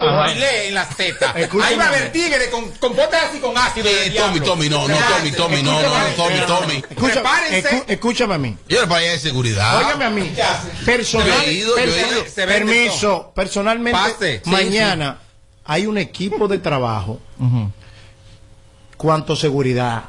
En la Z. Escúchame. Ahí va a haber tigre con, con botas así con ácido. Eh. Tommy, Tommy, no, no, Tommy, Tommy, no, no, no, Tommy, Tommy. Escucha- Prepárense. escúchame a mí. Yo era para allá de seguridad. Óigame a mí. Personal, permiso, personalmente, Pase. Sí, mañana hay un equipo de trabajo. Cuanto seguridad,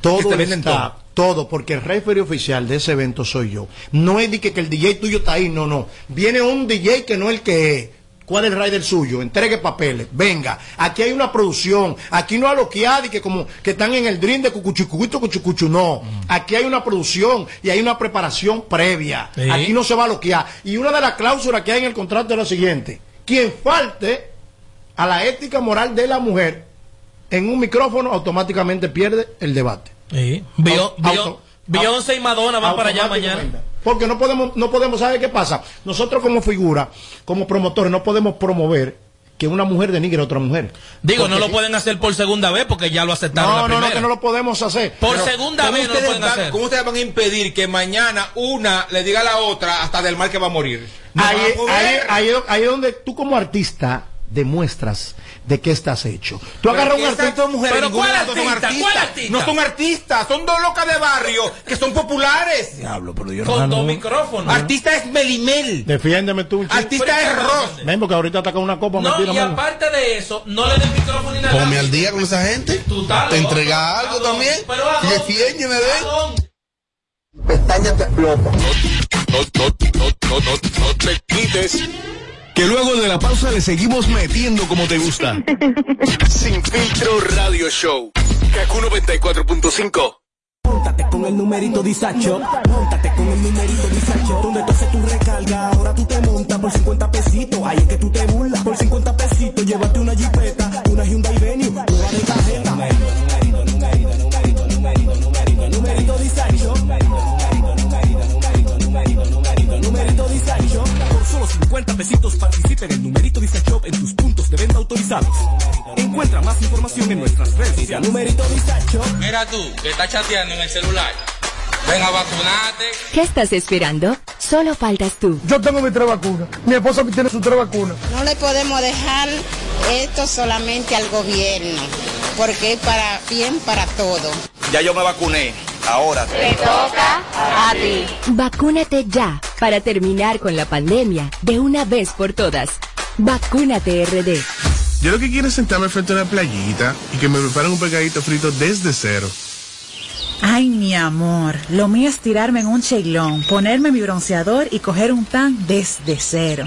todo está, todo, porque el referee oficial de ese evento soy yo. No es de que, que el DJ tuyo está ahí, no, no. Viene un DJ que no es el que es. ¿Cuál es el rider suyo? Entregue papeles. Venga, aquí hay una producción. Aquí no hay loqueada y que como que están en el dream de cucuchucuito, cuchucuchu. No. Aquí hay una producción y hay una preparación previa. Sí. Aquí no se va a loquear. Y una de las cláusulas que hay en el contrato es la siguiente. Quien falte a la ética moral de la mujer en un micrófono automáticamente pierde el debate. Sí. Bio- Auto- auto- Beyoncé y Madonna van para allá mañana. Porque no podemos, no podemos, ¿sabe qué pasa? Nosotros como figura, como promotores, no podemos promover que una mujer denigre a otra mujer. Digo, no lo pueden hacer por segunda vez porque ya lo aceptaron la No, no, no, primera. que no lo podemos hacer. Por Pero- segunda ¿Cómo vez no lo pueden van, hacer. cómo ustedes van a impedir que mañana una le diga a la otra hasta del mal que va a morir? No ahí, ahí, ahí, ahí es donde tú como artista demuestras de qué estás hecho. Tú agarras un artista... mujeres, Pero ¿cuál dos son artista? ¿Cuál artistas. artista? No son artistas, son dos locas de barrio que son populares. Diablo, pero yo Con no- dos micrófonos. Artista es Melimel. Defiéndeme tú. chico. Artista es Ross. Ven, porque ahorita ataca una copa, No, y mano. aparte de eso, no le den micrófono ni nada. Ponme al día con esa gente. Tú Te entrega algo también. Pero ¿a defiéndeme, ¿A ven. dónde? No, no, no, no, no, no te quites. Que luego de la pausa le seguimos metiendo como te gusta. Sin filtro radio show. Kaku 94.5. Móntate con el numerito disacho. Móntate con el numerito disacho. Donde tú haces tu recarga, ahora tú te montas por 50 pesitos. Ahí es que tú te burlas. Por 50 pesitos, llévate una jipeta, Mira tú, que estás chateando en el celular. Ven a vacunarte. ¿Qué estás esperando? Solo faltas tú. Yo tengo mis tres vacunas. Mi esposa tiene sus tres vacunas. No le podemos dejar esto solamente al gobierno, porque es para bien para todo. Ya yo me vacuné. Ahora. Te toca a ti. Vacúnate ya para terminar con la pandemia de una vez por todas. Vacúnate RD. Yo lo que quiero es sentarme frente a una playita y que me preparen un pegadito frito desde cero. Ay, mi amor, lo mío es tirarme en un cheilón, ponerme mi bronceador y coger un tan desde cero.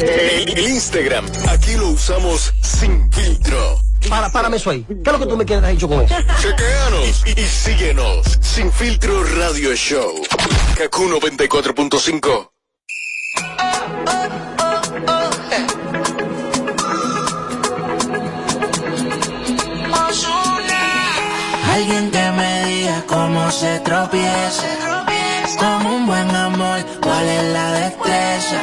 El Instagram, aquí lo usamos sin filtro. Para, párame eso ahí. ¿Qué es lo que tú me quieres dicho con eso? Chequeanos y, y síguenos. Sin filtro radio show. Kaku 94.5. Alguien que me diga cómo se tropieza. Con un buen amor, cuál es la destreza.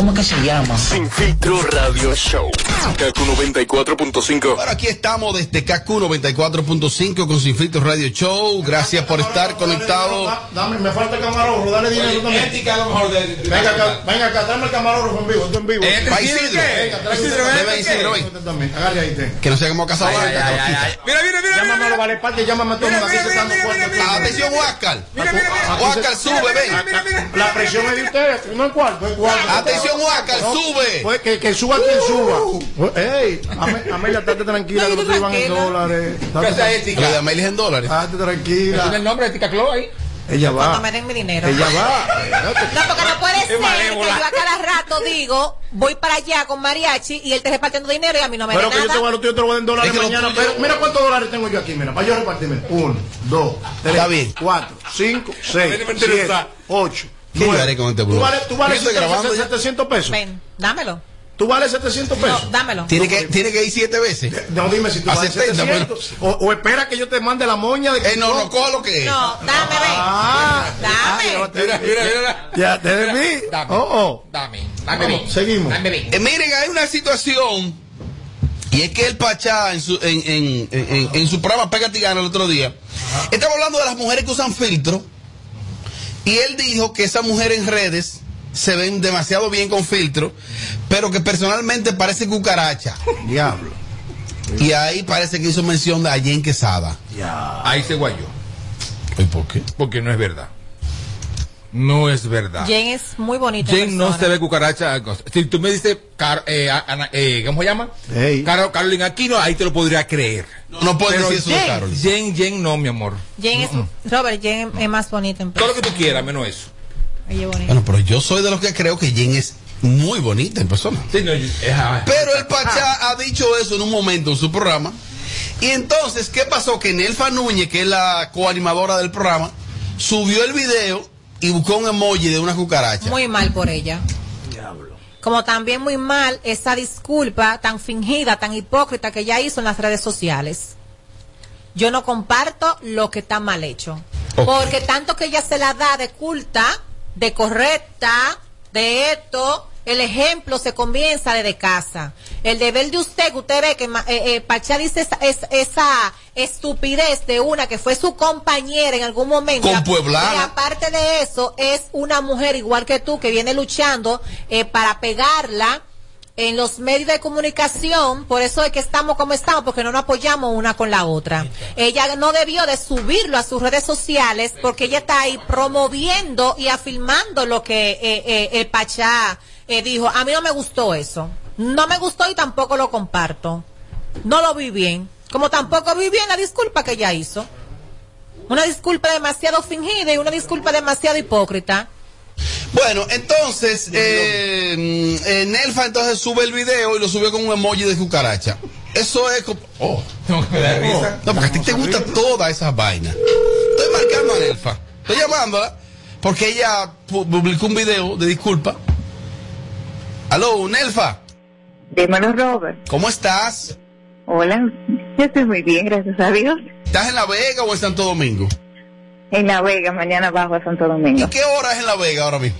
¿Cómo que se llama? Sin filtro radio show. Kaku 94.5. Bueno, aquí estamos desde KQ 94.5 con Sin Filtro Radio Show. Gracias por estar conectado. Dame, me falta el camarógrafo, dale dinero también. Ética a lo mejor de. Venga acá, venga acá, tráeme el camarógrafo en vivo, esto en vivo. Eh, Va Isidro, ven, También, agarre ahí, te. Que no sea como casado. Mira, mira, mira. Llámame a los vale parque, llámame a todo el mundo, aquí se están dando. Atención, Huáscar. Mira, mira, mira. Huáscar, sube, ven. La presión es de ustedes, no es cuarto, es cuarto. Atención, Huáscar, sube. Pues que, que suba quien suba. Ey, Ame- Amelia, estate tranquila, que no te iban en dólares. Esa Estate ética. Lo de Amelia es en dólares. estate ¿Tiene tranquila. el nombre de Tica Clo ahí? Ella Cuando va. me den mi dinero. Ella va. No, porque no puede ser que yo a cada rato digo, voy para allá con mariachi y él te repartiendo dinero y a mí no me Pero da que yo te voy a nada. los tuyos, te lo voy a dar en dólares Es que mañana. tuyo- Pero mira cuántos dólares tengo yo aquí, mira, para yo repartirme. Uno, dos, tres, bien. cuatro, cinco, seis, siete, ocho, ¿Qué yo haré con este ¿Tú blog? vales, tú vales Yo estoy grabando ya. 700 pesos? Ven, dámelo. ¿Tú vales 700 No, pesos? dámelo. Tiene que, tiene que ir siete veces. No, dime si tú vales 70, 700. O, o espera que yo te mande la moña de que Eh, no, no, coja lo que es. No, dame, ven. Ah, Dame. Mira, mira, mira. ya te de mí. Dame. Oh, oh. Dame, dame Vamos, bien. seguimos. Dame bien. Eh, miren, hay una situación. Y es que el Pachá en su, en, en, en, en su programa Pega Tigana el otro día, estaba hablando de las mujeres que usan filtro. Y él dijo que esas mujeres en redes se ven demasiado bien con filtro, pero que personalmente parece cucaracha. Diablo. Y ahí parece que hizo mención de Allen Quesada. Ahí se guayó. ¿Y por qué? Porque no es verdad. No es verdad. Jen es muy bonita. Jen no se ve cucaracha. Si tú me dices, Car- eh, Ana- eh, ¿cómo se llama? Ey. Caro, Carolina Aquino, ahí te lo podría creer. No, no puedes decir eso de Jen, Carol. Jen, Jen, no, mi amor. Jen es, Robert, Jen es más bonita en Todo lo que tú quieras, menos eso. Ella es bonita. Bueno, pero yo soy de los que creo que Jen es muy bonita en persona. Sí, no, es- ah, Pero el Pachá ha dicho eso en un momento en su programa. Y entonces, ¿qué pasó? Que Nelfa Núñez, que es la coanimadora del programa, subió el video y buscó un emoji de una cucaracha. Muy mal por ella. Como también muy mal esa disculpa tan fingida, tan hipócrita que ella hizo en las redes sociales. Yo no comparto lo que está mal hecho. Porque tanto que ella se la da de culta, de correcta, de esto, el ejemplo se comienza desde casa. El deber de usted, que usted ve que eh, eh, Pachá dice esa, es- esa estupidez de una que fue su compañera en algún momento. Y aparte de eso, es una mujer igual que tú que viene luchando eh, para pegarla en los medios de comunicación, por eso es que estamos como estamos, porque no nos apoyamos una con la otra. Ella no debió de subirlo a sus redes sociales porque ella está ahí promoviendo y afirmando lo que eh, eh, el Pachá eh, dijo. A mí no me gustó eso. No me gustó y tampoco lo comparto. No lo vi bien. Como tampoco vi bien la disculpa que ella hizo. Una disculpa demasiado fingida y una disculpa demasiado hipócrita. Bueno, entonces, eh, eh, Nelfa entonces sube el video y lo subió con un emoji de cucaracha. Eso es como... Oh, Tengo que dar risa. no, porque a ti te gusta toda esa vaina. Estoy marcando a Nelfa. Estoy llamándola porque ella pu- publicó un video de disculpa. Aló, Nelfa. Dímelo, Robert. ¿Cómo estás? Hola, yo estoy muy bien, gracias a Dios. ¿Estás en La Vega o en Santo Domingo? En La Vega, mañana bajo a Santo Domingo. ¿Y qué hora es en La Vega ahora mismo?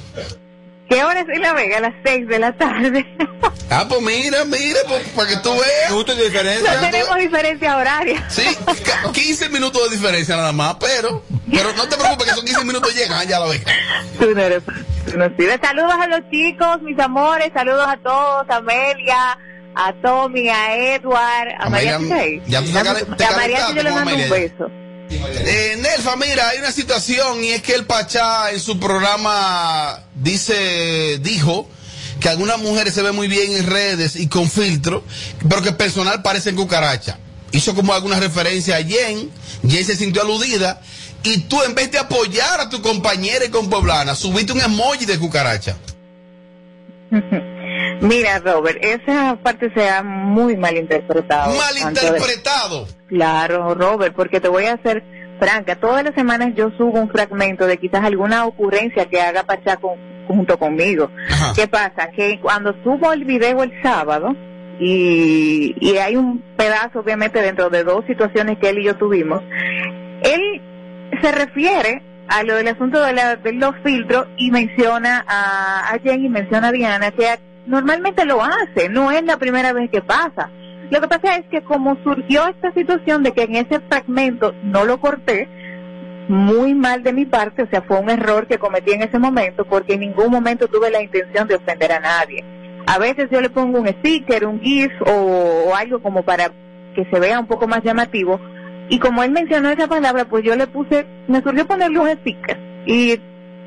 ¿Qué hora es en La Vega? A las 6 de la tarde. Ah, pues mira, mira, pues, para que tú veas. ¿Gusto de diferencia? No tenemos diferencia horaria. Sí, ca- 15 minutos de diferencia nada más, pero, pero no te preocupes que son 15 minutos llegan allá a La Vega. Tú no eres tú no sirves. Saludos a los chicos, mis amores. Saludos a todos. A Amelia, a Tommy, a Edward, a Amelia, María Chey. ya tú te calen- te a María yo le mando un beso. Eh, Nelfa, mira, hay una situación y es que el Pachá en su programa dice, dijo que algunas mujeres se ven muy bien en redes y con filtro, pero que personal parecen cucaracha. Hizo como alguna referencia a Jen, Jen se sintió aludida y tú en vez de apoyar a tu compañera y con Poblana, subiste un emoji de cucaracha. Mira, Robert, esa parte se ha muy malinterpretado. Malinterpretado. Claro, Robert, porque te voy a hacer franca. Todas las semanas yo subo un fragmento de quizás alguna ocurrencia que haga Pachá con- junto conmigo. ¿Qué pasa? Que cuando subo el video el sábado y, y hay un pedazo, obviamente, dentro de dos situaciones que él y yo tuvimos, él se refiere a lo del asunto de, la- de los filtros y menciona a, a Jen y menciona a Diana que normalmente lo hace, no es la primera vez que pasa. Lo que pasa es que como surgió esta situación de que en ese fragmento no lo corté, muy mal de mi parte, o sea, fue un error que cometí en ese momento porque en ningún momento tuve la intención de ofender a nadie. A veces yo le pongo un sticker, un GIF o, algo como para que se vea un poco más llamativo. Y como él mencionó esa palabra, pues yo le puse, me surgió ponerle un sticker y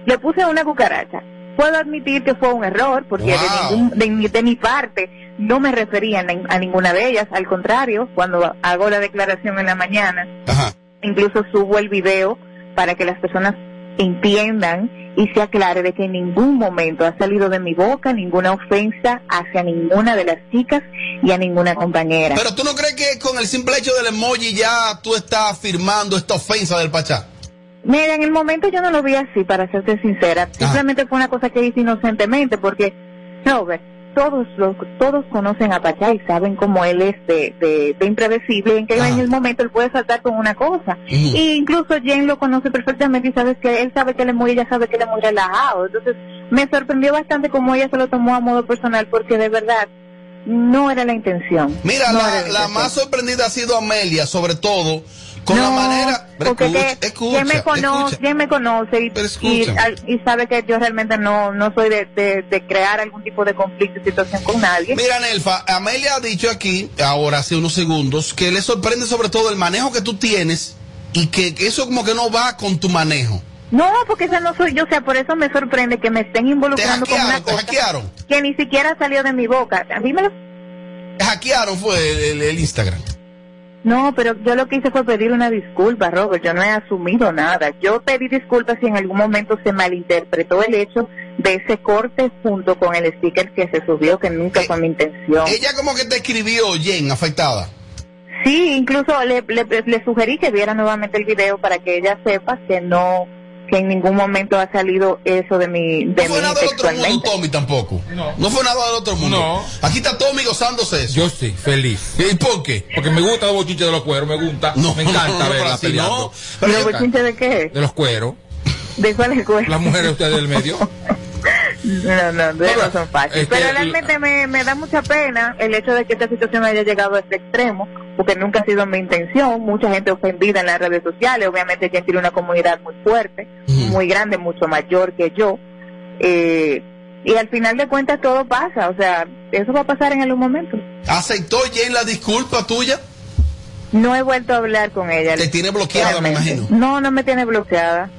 le puse una cucaracha. Puedo admitir que fue un error porque de, ningún, de, mi- de mi parte no me refería a, nin- a ninguna de ellas. Al contrario, cuando hago la declaración en la mañana, incluso subo el video para que las personas entiendan y se aclare de que en ningún momento ha salido de mi boca ninguna ofensa hacia ninguna de las chicas y a ninguna compañera. Pero tú no crees que con el simple hecho del emoji ya tú estás firmando esta ofensa del Pachá. Mira, en el momento yo no lo vi así, para serte sincera. Simplemente fue una cosa que hice inocentemente porque, Robert, todos los, todos conocen a Pachá y saben cómo él es de, de, de impredecible y en que en el momento él puede saltar con una cosa. Y incluso Jen lo conoce perfectamente y sabes que él sabe que él es muy, ella sabe que él es muy relajado. Entonces, me sorprendió bastante cómo ella se lo tomó a modo personal porque de verdad no era la intención. Mira, No la, la intención. más sorprendida ha sido Amelia, sobre todo, con la manera... Porque escucha, que escucha, quien me conoce, quien me conoce y, sabe que yo realmente no, no soy de, de- de crear algún tipo de conflicto y situación con nadie. Mira, Nelfa, Amelia ha dicho aquí, ahora hace unos segundos, que le sorprende sobre todo el manejo que tú tienes y que, eso como que no va con tu manejo. No, porque esa no soy yo, o sea, por eso me sorprende que me estén involucrando con una cosa hackearon. que ni siquiera salió de mi boca. Dímelo. Hackearon fue el, el- el Instagram. No, pero yo lo que hice fue pedir una disculpa, Robert. Yo no he asumido nada. Yo pedí disculpas si en algún momento se malinterpretó el hecho de ese corte junto con el sticker que se subió, que nunca fue mi intención. Ella como que te escribió, Jen, afectada. Sí, incluso le, le, le sugerí que viera nuevamente el video para que ella sepa que no, que en ningún momento ha salido eso de mi, de No fue mí nada del otro mundo. Tommy, tampoco. No. fue nada del otro mundo. No. Aquí está Tommy gozándose eso. Yo sí, feliz. ¿Y por qué? Porque me gusta los bochinches de los cueros, me gusta. me encanta no, no, pero verla peleando. no. ¿Pero el bochinche de qué? De los cueros. ¿De cuál es cuál? Las mujeres ustedes del medio. No, no, no son fáciles. este, Pero realmente me, me da mucha pena el hecho de que esta situación haya llegado a este extremo, porque nunca ha sido mi intención. Mucha gente ofendida en las redes sociales. Obviamente, ella tiene una comunidad muy fuerte, muy grande, mucho mayor que yo. Eh, y al final de cuentas, todo pasa. O sea, eso va a pasar en algún momento. ¿Aceptó Jen la disculpa tuya? No he vuelto a hablar con ella. Te tiene bloqueada, me imagino. No, no me tiene bloqueada.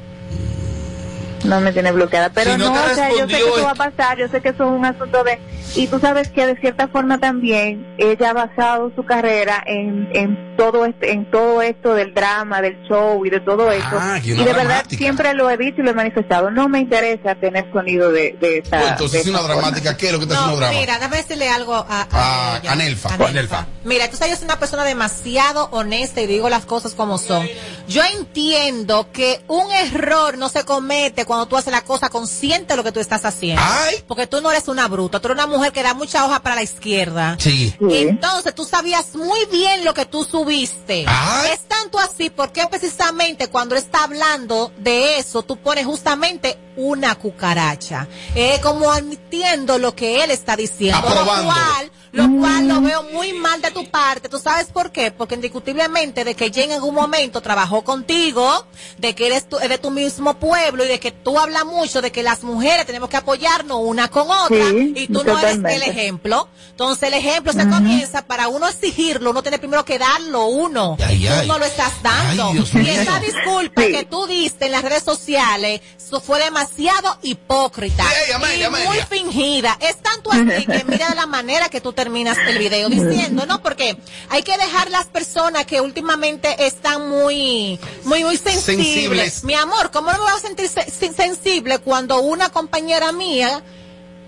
No me tiene bloqueada. Pero Si no no, o sea, yo sé que eso va a pasar. Yo sé que eso es un asunto de. Y tú sabes que de cierta forma también ella ha basado su carrera en, en todo este, en todo esto del drama, del show y de todo eso. Ah, que y de verdad siempre lo he dicho y lo he manifestado. No me interesa tener sonido de, de esa. Pues entonces de es una forma. dramática. ¿Qué es lo que está haciendo drama? Mira, déjame decirle algo a, a, Ah, a Nelfa. A Nelfa. Mira, tú sabes, yo soy una persona demasiado honesta y digo las cosas como son. Yo entiendo que un error no se comete cuando tú haces la cosa consciente de lo que tú estás haciendo. Porque tú no eres una bruta, tú eres una mujer que da mucha hoja para la izquierda. Sí. Entonces tú sabías muy bien lo que tú subiste. Es tanto así porque precisamente cuando está hablando de eso, tú pones justamente una cucaracha. Eh, como admitiendo lo que él está diciendo. Lo cual, lo cual lo veo muy mal de tu parte. ¿Tú sabes por qué? Porque indiscutiblemente de que Jen en algún momento trabajó contigo, de que eres tu- de tu mismo pueblo y de que tú hablas mucho de que las mujeres tenemos que apoyarnos una con otra Sí, y tú no eres el ejemplo. Entonces el ejemplo se comienza para uno exigirlo, uno tiene primero que darlo uno. Ay, tú ay. no lo estás dando. Ay, y esa disculpa que tú diste en las redes sociales, eso fue demasiado hipócrita y Amelia. muy fingida. Es tanto así que mira de la manera que tú terminas el video diciendo, ¿no? Porque hay que dejar las personas que últimamente están muy, muy, muy sensibles. Sensibles. Mi amor, ¿cómo no me voy a sentir se- se- sensible cuando una compañera mía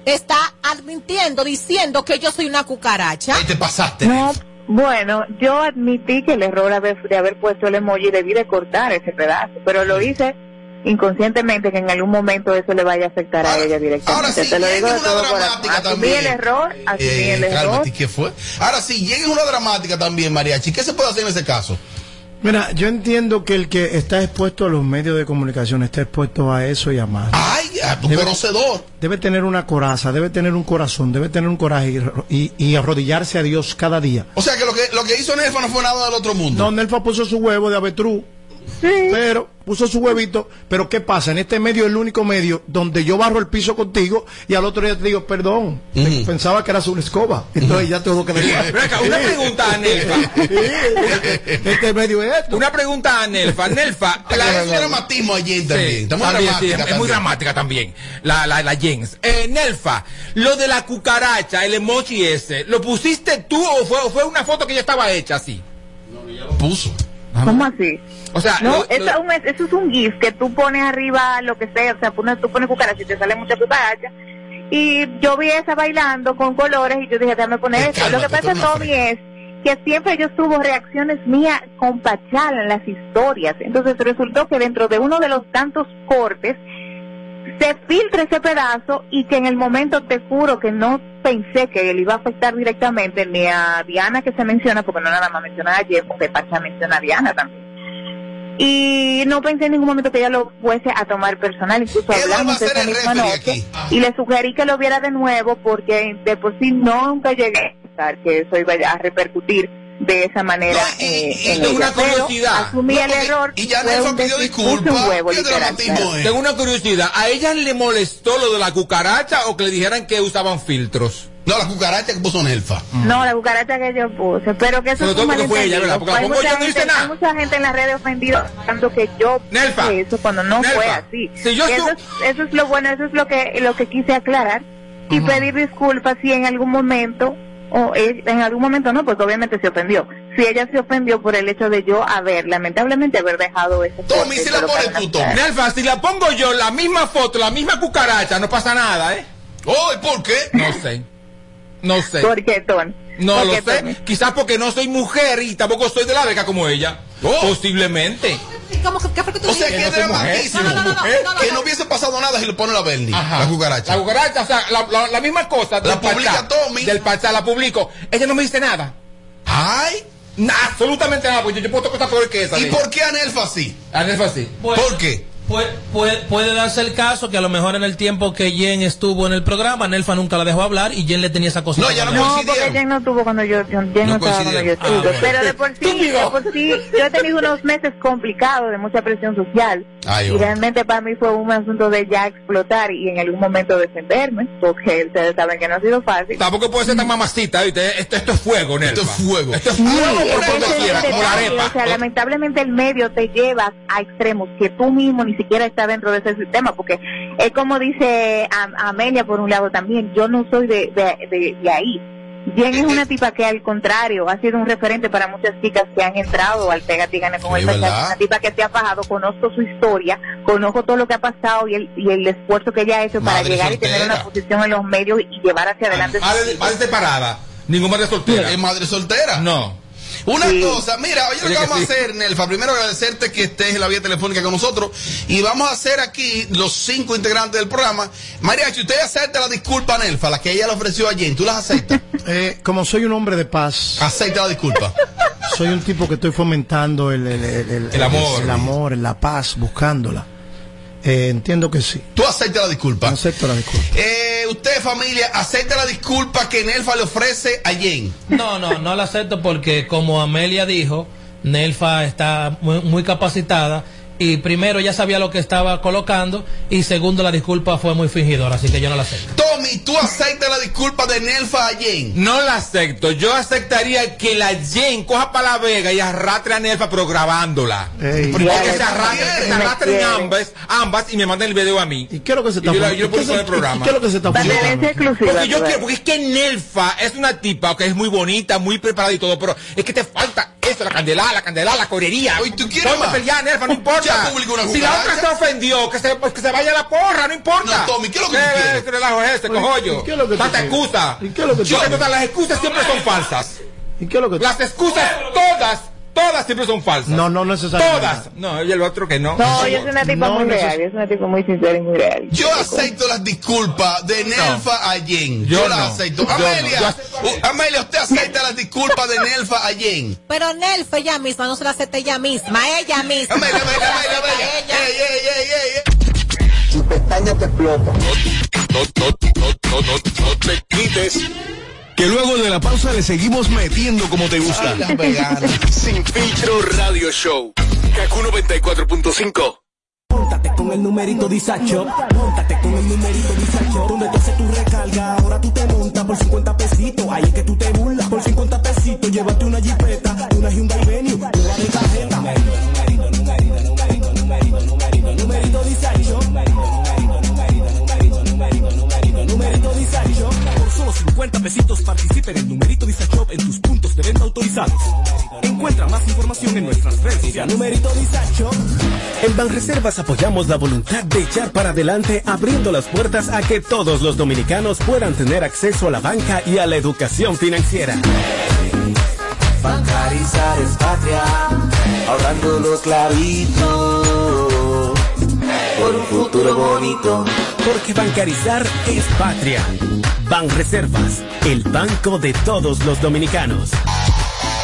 está admitiendo, diciendo que yo soy una cucaracha? Ahí te pasaste. No, bueno, yo admití que el error haber- de haber puesto el emoji debí de cortar ese pedazo, pero lo hice inconscientemente que en algún momento eso le vaya a afectar a ella directamente. ahora sí, Te lo digo de llega una todo corazón. Asumí el error, asumí Eh, el error. cálmate, ¿qué fue? Ahora sí, llega una dramática también, Mariachi. ¿Qué se puede hacer en ese caso? Mira, yo entiendo que el que está expuesto a los medios de comunicación está expuesto a eso y a más. Ay, a un conocedor. Debe tener una coraza, debe tener un corazón, debe tener un coraje y, ro- y- y arrodillarse a Dios cada día. O sea que lo que, lo que hizo Nelfa no fue nada del otro mundo. No, Nelfa puso su huevo de avetruz. Pero puso su huevito, pero ¿qué pasa? En este medio es el único medio donde yo barro el piso contigo y al otro día te digo, perdón, pensaba que eras una escoba. Entonces ya tengo que acá, Una pregunta a Nelfa. Este medio es esto. Una pregunta a Nelfa. Nelfa. La, es dramatismo allí también. Sí, también, dramática sí, es, es muy dramática también. La, la, la Jens. Eh, Nelfa, lo de la cucaracha, el emoji ese, ¿lo pusiste tú o fue, o fue una foto que ya estaba hecha así? Puso. ¿Cómo así? O sea, no, lo- eso, lo- es un, eso es un GIF que tú pones arriba lo que sea, o sea, pones, tú pones cucaracha y te sale mucha cucaracha. Y yo vi esa bailando con colores y yo dije, déjame poner esto. Lo que pasa, Tommy, es que siempre yo tuvo reacciones mías con Pachala en las historias. Entonces resultó que dentro de uno de los tantos cortes se filtra ese pedazo y que en el momento te juro que no pensé que le iba a afectar directamente ni a Diana que se menciona, porque no nada más menciona a Jeff, porque Pacha menciona a Diana también. Y no pensé en ningún momento que ella lo fuese a tomar personal, incluso hablamos de esa misma noche y le sugerí que lo viera de nuevo porque de por sí nunca llegué a pensar que eso iba a repercutir de esa manera eh, en tengo ella. una Pero curiosidad. asumí No, el error y ya Nelson pidió disculpas. Tengo una curiosidad. ¿A ella le molestó lo de la cucaracha o que le dijeran que usaban filtros? No, la cucaracha que puso Nelfa. No, la cucaracha que yo puse, pero que eso Sobre es un ella, malentendido. ¿verdad? Porque Hay pongo mucha yo, no gente- nada. Hay mucha gente en las redes ofendida tanto que yo Nelfa, puse eso cuando no Nelfa, fue así. si yo Y eso, su- es, eso es lo bueno, eso es lo que lo que quise aclarar y pedir disculpas si en algún momento o en algún momento no, pues obviamente se ofendió. Si ella se ofendió por el hecho de yo haber, lamentablemente haber dejado ese Tommy, si la tú, cara. Nelfa, si la pongo yo, la misma foto, la misma cucaracha, no pasa nada, ¿eh? Oh, ¿por qué? No sé. No sé. ¿Por qué, Ton? No ¿Por lo qué, sé. Quizás porque no soy mujer y tampoco soy de la beca como ella. Posiblemente. ¿Cómo que, ¿Qué fue que tú O sea, dijiste? que es dramatísimo. No, no, no, no, ¿Eh? no, no, Que no. hubiese pasado nada si le pone la Bernie, la cucaracha. La cucaracha, o sea, la, la- la misma cosa. La publica Tommy. Del Pachá, la publico. Ella no me dice nada. Ay. absolutamente nada, porque yo, yo he puesto cosas peor que esa. ¿Y por qué a Nelfa sí? A Nelfa sí. ¿Por qué? Puede, puede, puede darse el caso que a lo mejor en el tiempo que Jen estuvo en el programa, Nelfa nunca la dejó hablar y Jen le tenía esa cosa. No, porque Jen no tuvo cuando yo, Jen no, estaba cuando yo estuve. Ah, bueno. Pero de por sí, de por sí, yo he tenido unos meses complicados de mucha presión social. Ay, y realmente para mí fue un asunto de ya explotar y en algún momento defenderme, porque ustedes saben que no ha sido fácil. Tampoco puede ser tan mamacita, ¿viste? Esto, esto es fuego, Nelfa. Esto es fuego. Esto es fuego por donde quiera, como la arepa. O sea, lamentablemente el medio te lleva a extremos que tú mismo ni siquiera estás dentro de ese sistema, porque es como dice Am- Amelia por un lado también, yo no soy de, de, de- de ahí. Jen es una tipa que al contrario ha sido un referente para muchas chicas que han entrado al Pégate y Gane con Sí, el Pachá. una tipa que se ha fajado, conozco su historia, conozco todo lo que ha pasado y el, y el esfuerzo que ella ha hecho para llegar y tener una posición en los medios y llevar hacia adelante. Madre, madre separada. Ningún madre soltera. ¿Es madre soltera? No. Una Sí. cosa, mira, oye lo que vamos sí. a hacer, Nelfa. Primero agradecerte que estés en la vía telefónica con nosotros. Y vamos a hacer aquí los cinco integrantes del programa. Mariachi, usted acepta la disculpa Nelfa, la que ella le ofreció a Jen. ¿Tú las aceptas? Eh, como soy un hombre de paz. Acepta la disculpa. Soy un tipo que estoy fomentando el, el, el- El amor. el amor, la paz, buscándola. Eh, entiendo que sí. Tú aceptas la disculpa. Acepto la disculpa. Eh, usted, familia, acepta la disculpa que Nelfa le ofrece a Jen. No, no, no la acepto porque como Amelia dijo, Nelfa está muy, muy capacitada y primero ya sabía lo que estaba colocando y segundo la disculpa fue muy fingidora, así que yo no la acepto. Tommy, ¿tú aceptas la disculpa de Nelfa a Jen? No la acepto. Yo aceptaría que la Jen coja para la Vega y arrastre a Nelfa, pero grabándola. Ey. Porque Ya, se ya, arrastren, que se arrastren ambas, ambas y me manden el video a mí. ¿Y qué es lo que se está yo, fu- yo lo ¿y pongo qué en el se- programa. y qué es lo que se está. Porque yo ves. porque es que Nelfa es una tipa que es muy bonita, muy preparada y todo, pero es que te falta eso, la candela, la candela, la correría. Oye, ¿tú quieres Ponte más? a pelear, Nelfa, no importa. Si la otra se ofendió, que se, pues que se vaya a la porra, no importa. No, Tommy, ¿qué es lo que tú Eh, quieres? ¿Qué relajo es este, cojollo? ¿y qué es lo que tú Tanta excusa. ¿Y qué es lo que tú Yo, las excusas siempre son falsas. ¿Y qué es lo que Las excusas todas todas siempre son falsas. No, no necesariamente. Todas. No, y el otro que no. No, ella es una tipa No, muy no real, es una tipa muy sincera y muy real. Yo acepto las disculpas de Nelfa Allen. Yo, Yo las no. acepto. Yo no. Amelia, uh, Amelia, usted acepta las disculpas de Nelfa Allen. Pero Nelfa ella misma, no se la acepta ella misma, ella misma. Amelia, Amelia, Amelia, Amelia. Ella. Ey, ey, ey, ey, ey. Tu pestaña te explota. No, no, no, no, no, no te quites. Que luego de la pausa le seguimos metiendo como te gusta. Sin filtro radio show. Kaku 94.5. Póntate con el numerito Disacho. Póntate con el numerito Disacho. Donde tú haces tu recarga, ahora tú te montas por 50 pesitos. Ahí es que tú te burlas. Por 50 pesitos, llévate una jipeta, una Hyundai Venue, 50 pesitos participa en el numerito Disacho en tus puntos de venta autorizados. Encuentra más información en nuestras redes sociales. Numerito Disacho. En Banreservas apoyamos la voluntad de echar para adelante abriendo las puertas a que todos los dominicanos puedan tener acceso a la banca y a la educación financiera. Bancarizar es patria, ahorrando los clavitos por un futuro bonito. Porque bancarizar es patria. Banreservas, el banco de todos los dominicanos.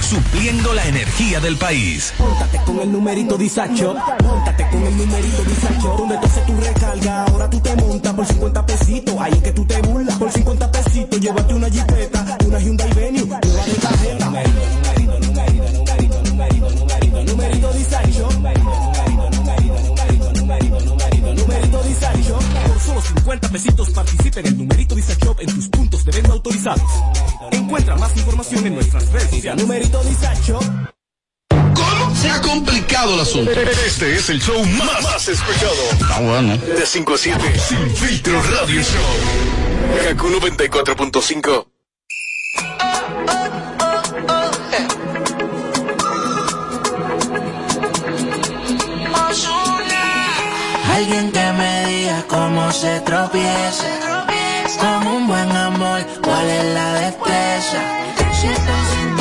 Supliendo la energía del país. Póntate con el numerito Disacho. Póntate con el numerito Disacho. Donde tú haces tu recarga, ahora tú te montas por 50 pesitos. Ahí es que tú te burlas. Por 50 pesitos, llévate una jipeta, una Hyundai Venue, una de tarjeta. Numerito, numerito, numerito, numerito, numerito, numerito, numerito Disacho. Numerito, numerito, numerito, numerito, numerito, numerito Disacho. Por solo 50 pesitos participa en el numerito Disacho en tus puntos de venta autorizados. Encuentra más información en nuestras redes sociales. Numerito Disacho. ¿Cómo se ha complicado el asunto? Este es el show más, más escuchado. Ah, bueno. De 5 a 7. Sin filtro radio show. Kaku 94.5. Alguien que me diga cómo se tropieza. Con un buen amor, cuál es la destreza. Si estoy sintiendo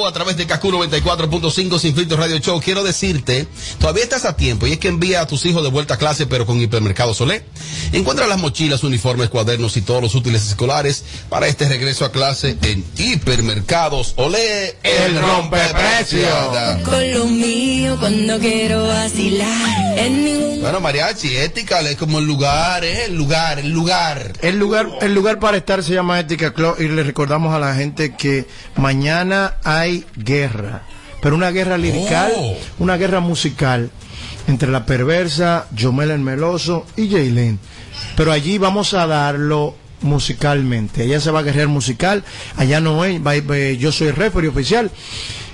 show a través de KQ 94.5 Sin Filtro Radio Show. Quiero decirte, todavía estás a tiempo y es que envía a tus hijos de vuelta a clase pero con Hipermercado Solé. Encuentra las mochilas, uniformes, cuadernos y todos los útiles escolares para este regreso a clase en Hipermercados Olé, el rompeprecios. Con lo mío cuando quiero vacilar. En ningún Bueno, mariachi, ética es como el lugar, ¿eh? El lugar, el lugar. El lugar, el lugar para estar se llama Ética Club y le recordamos a la gente que mañana hay guerra, pero una guerra lirical, Oh. una guerra musical entre la perversa Yomel el Meloso y Jaylin. Pero allí vamos a darlo musicalmente. Allá se va a guerrear musical, allá no es, va- va- yo soy referee oficial.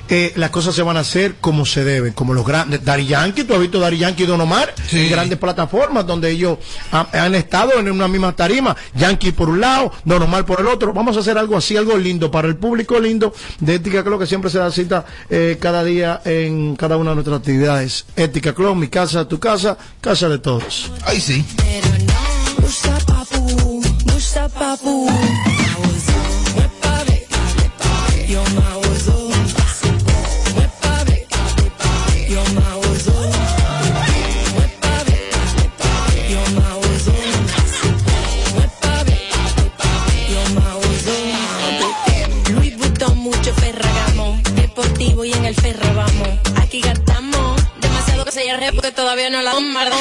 Eh, las cosas se van a hacer como se deben, como los grandes. Dari Yankee, tú has visto Dari Yankee y Don Omar en grandes plataformas donde ellos ha- han estado en una misma tarima. Yankee por un lado, Don Omar por el otro. Vamos a hacer algo así, algo lindo para el público lindo de Ética Club que siempre se da cita eh, cada día en cada una de nuestras actividades. Ética Club, mi casa, tu casa, casa de todos. Ahí sí. Ya porque todavía no la bombardó.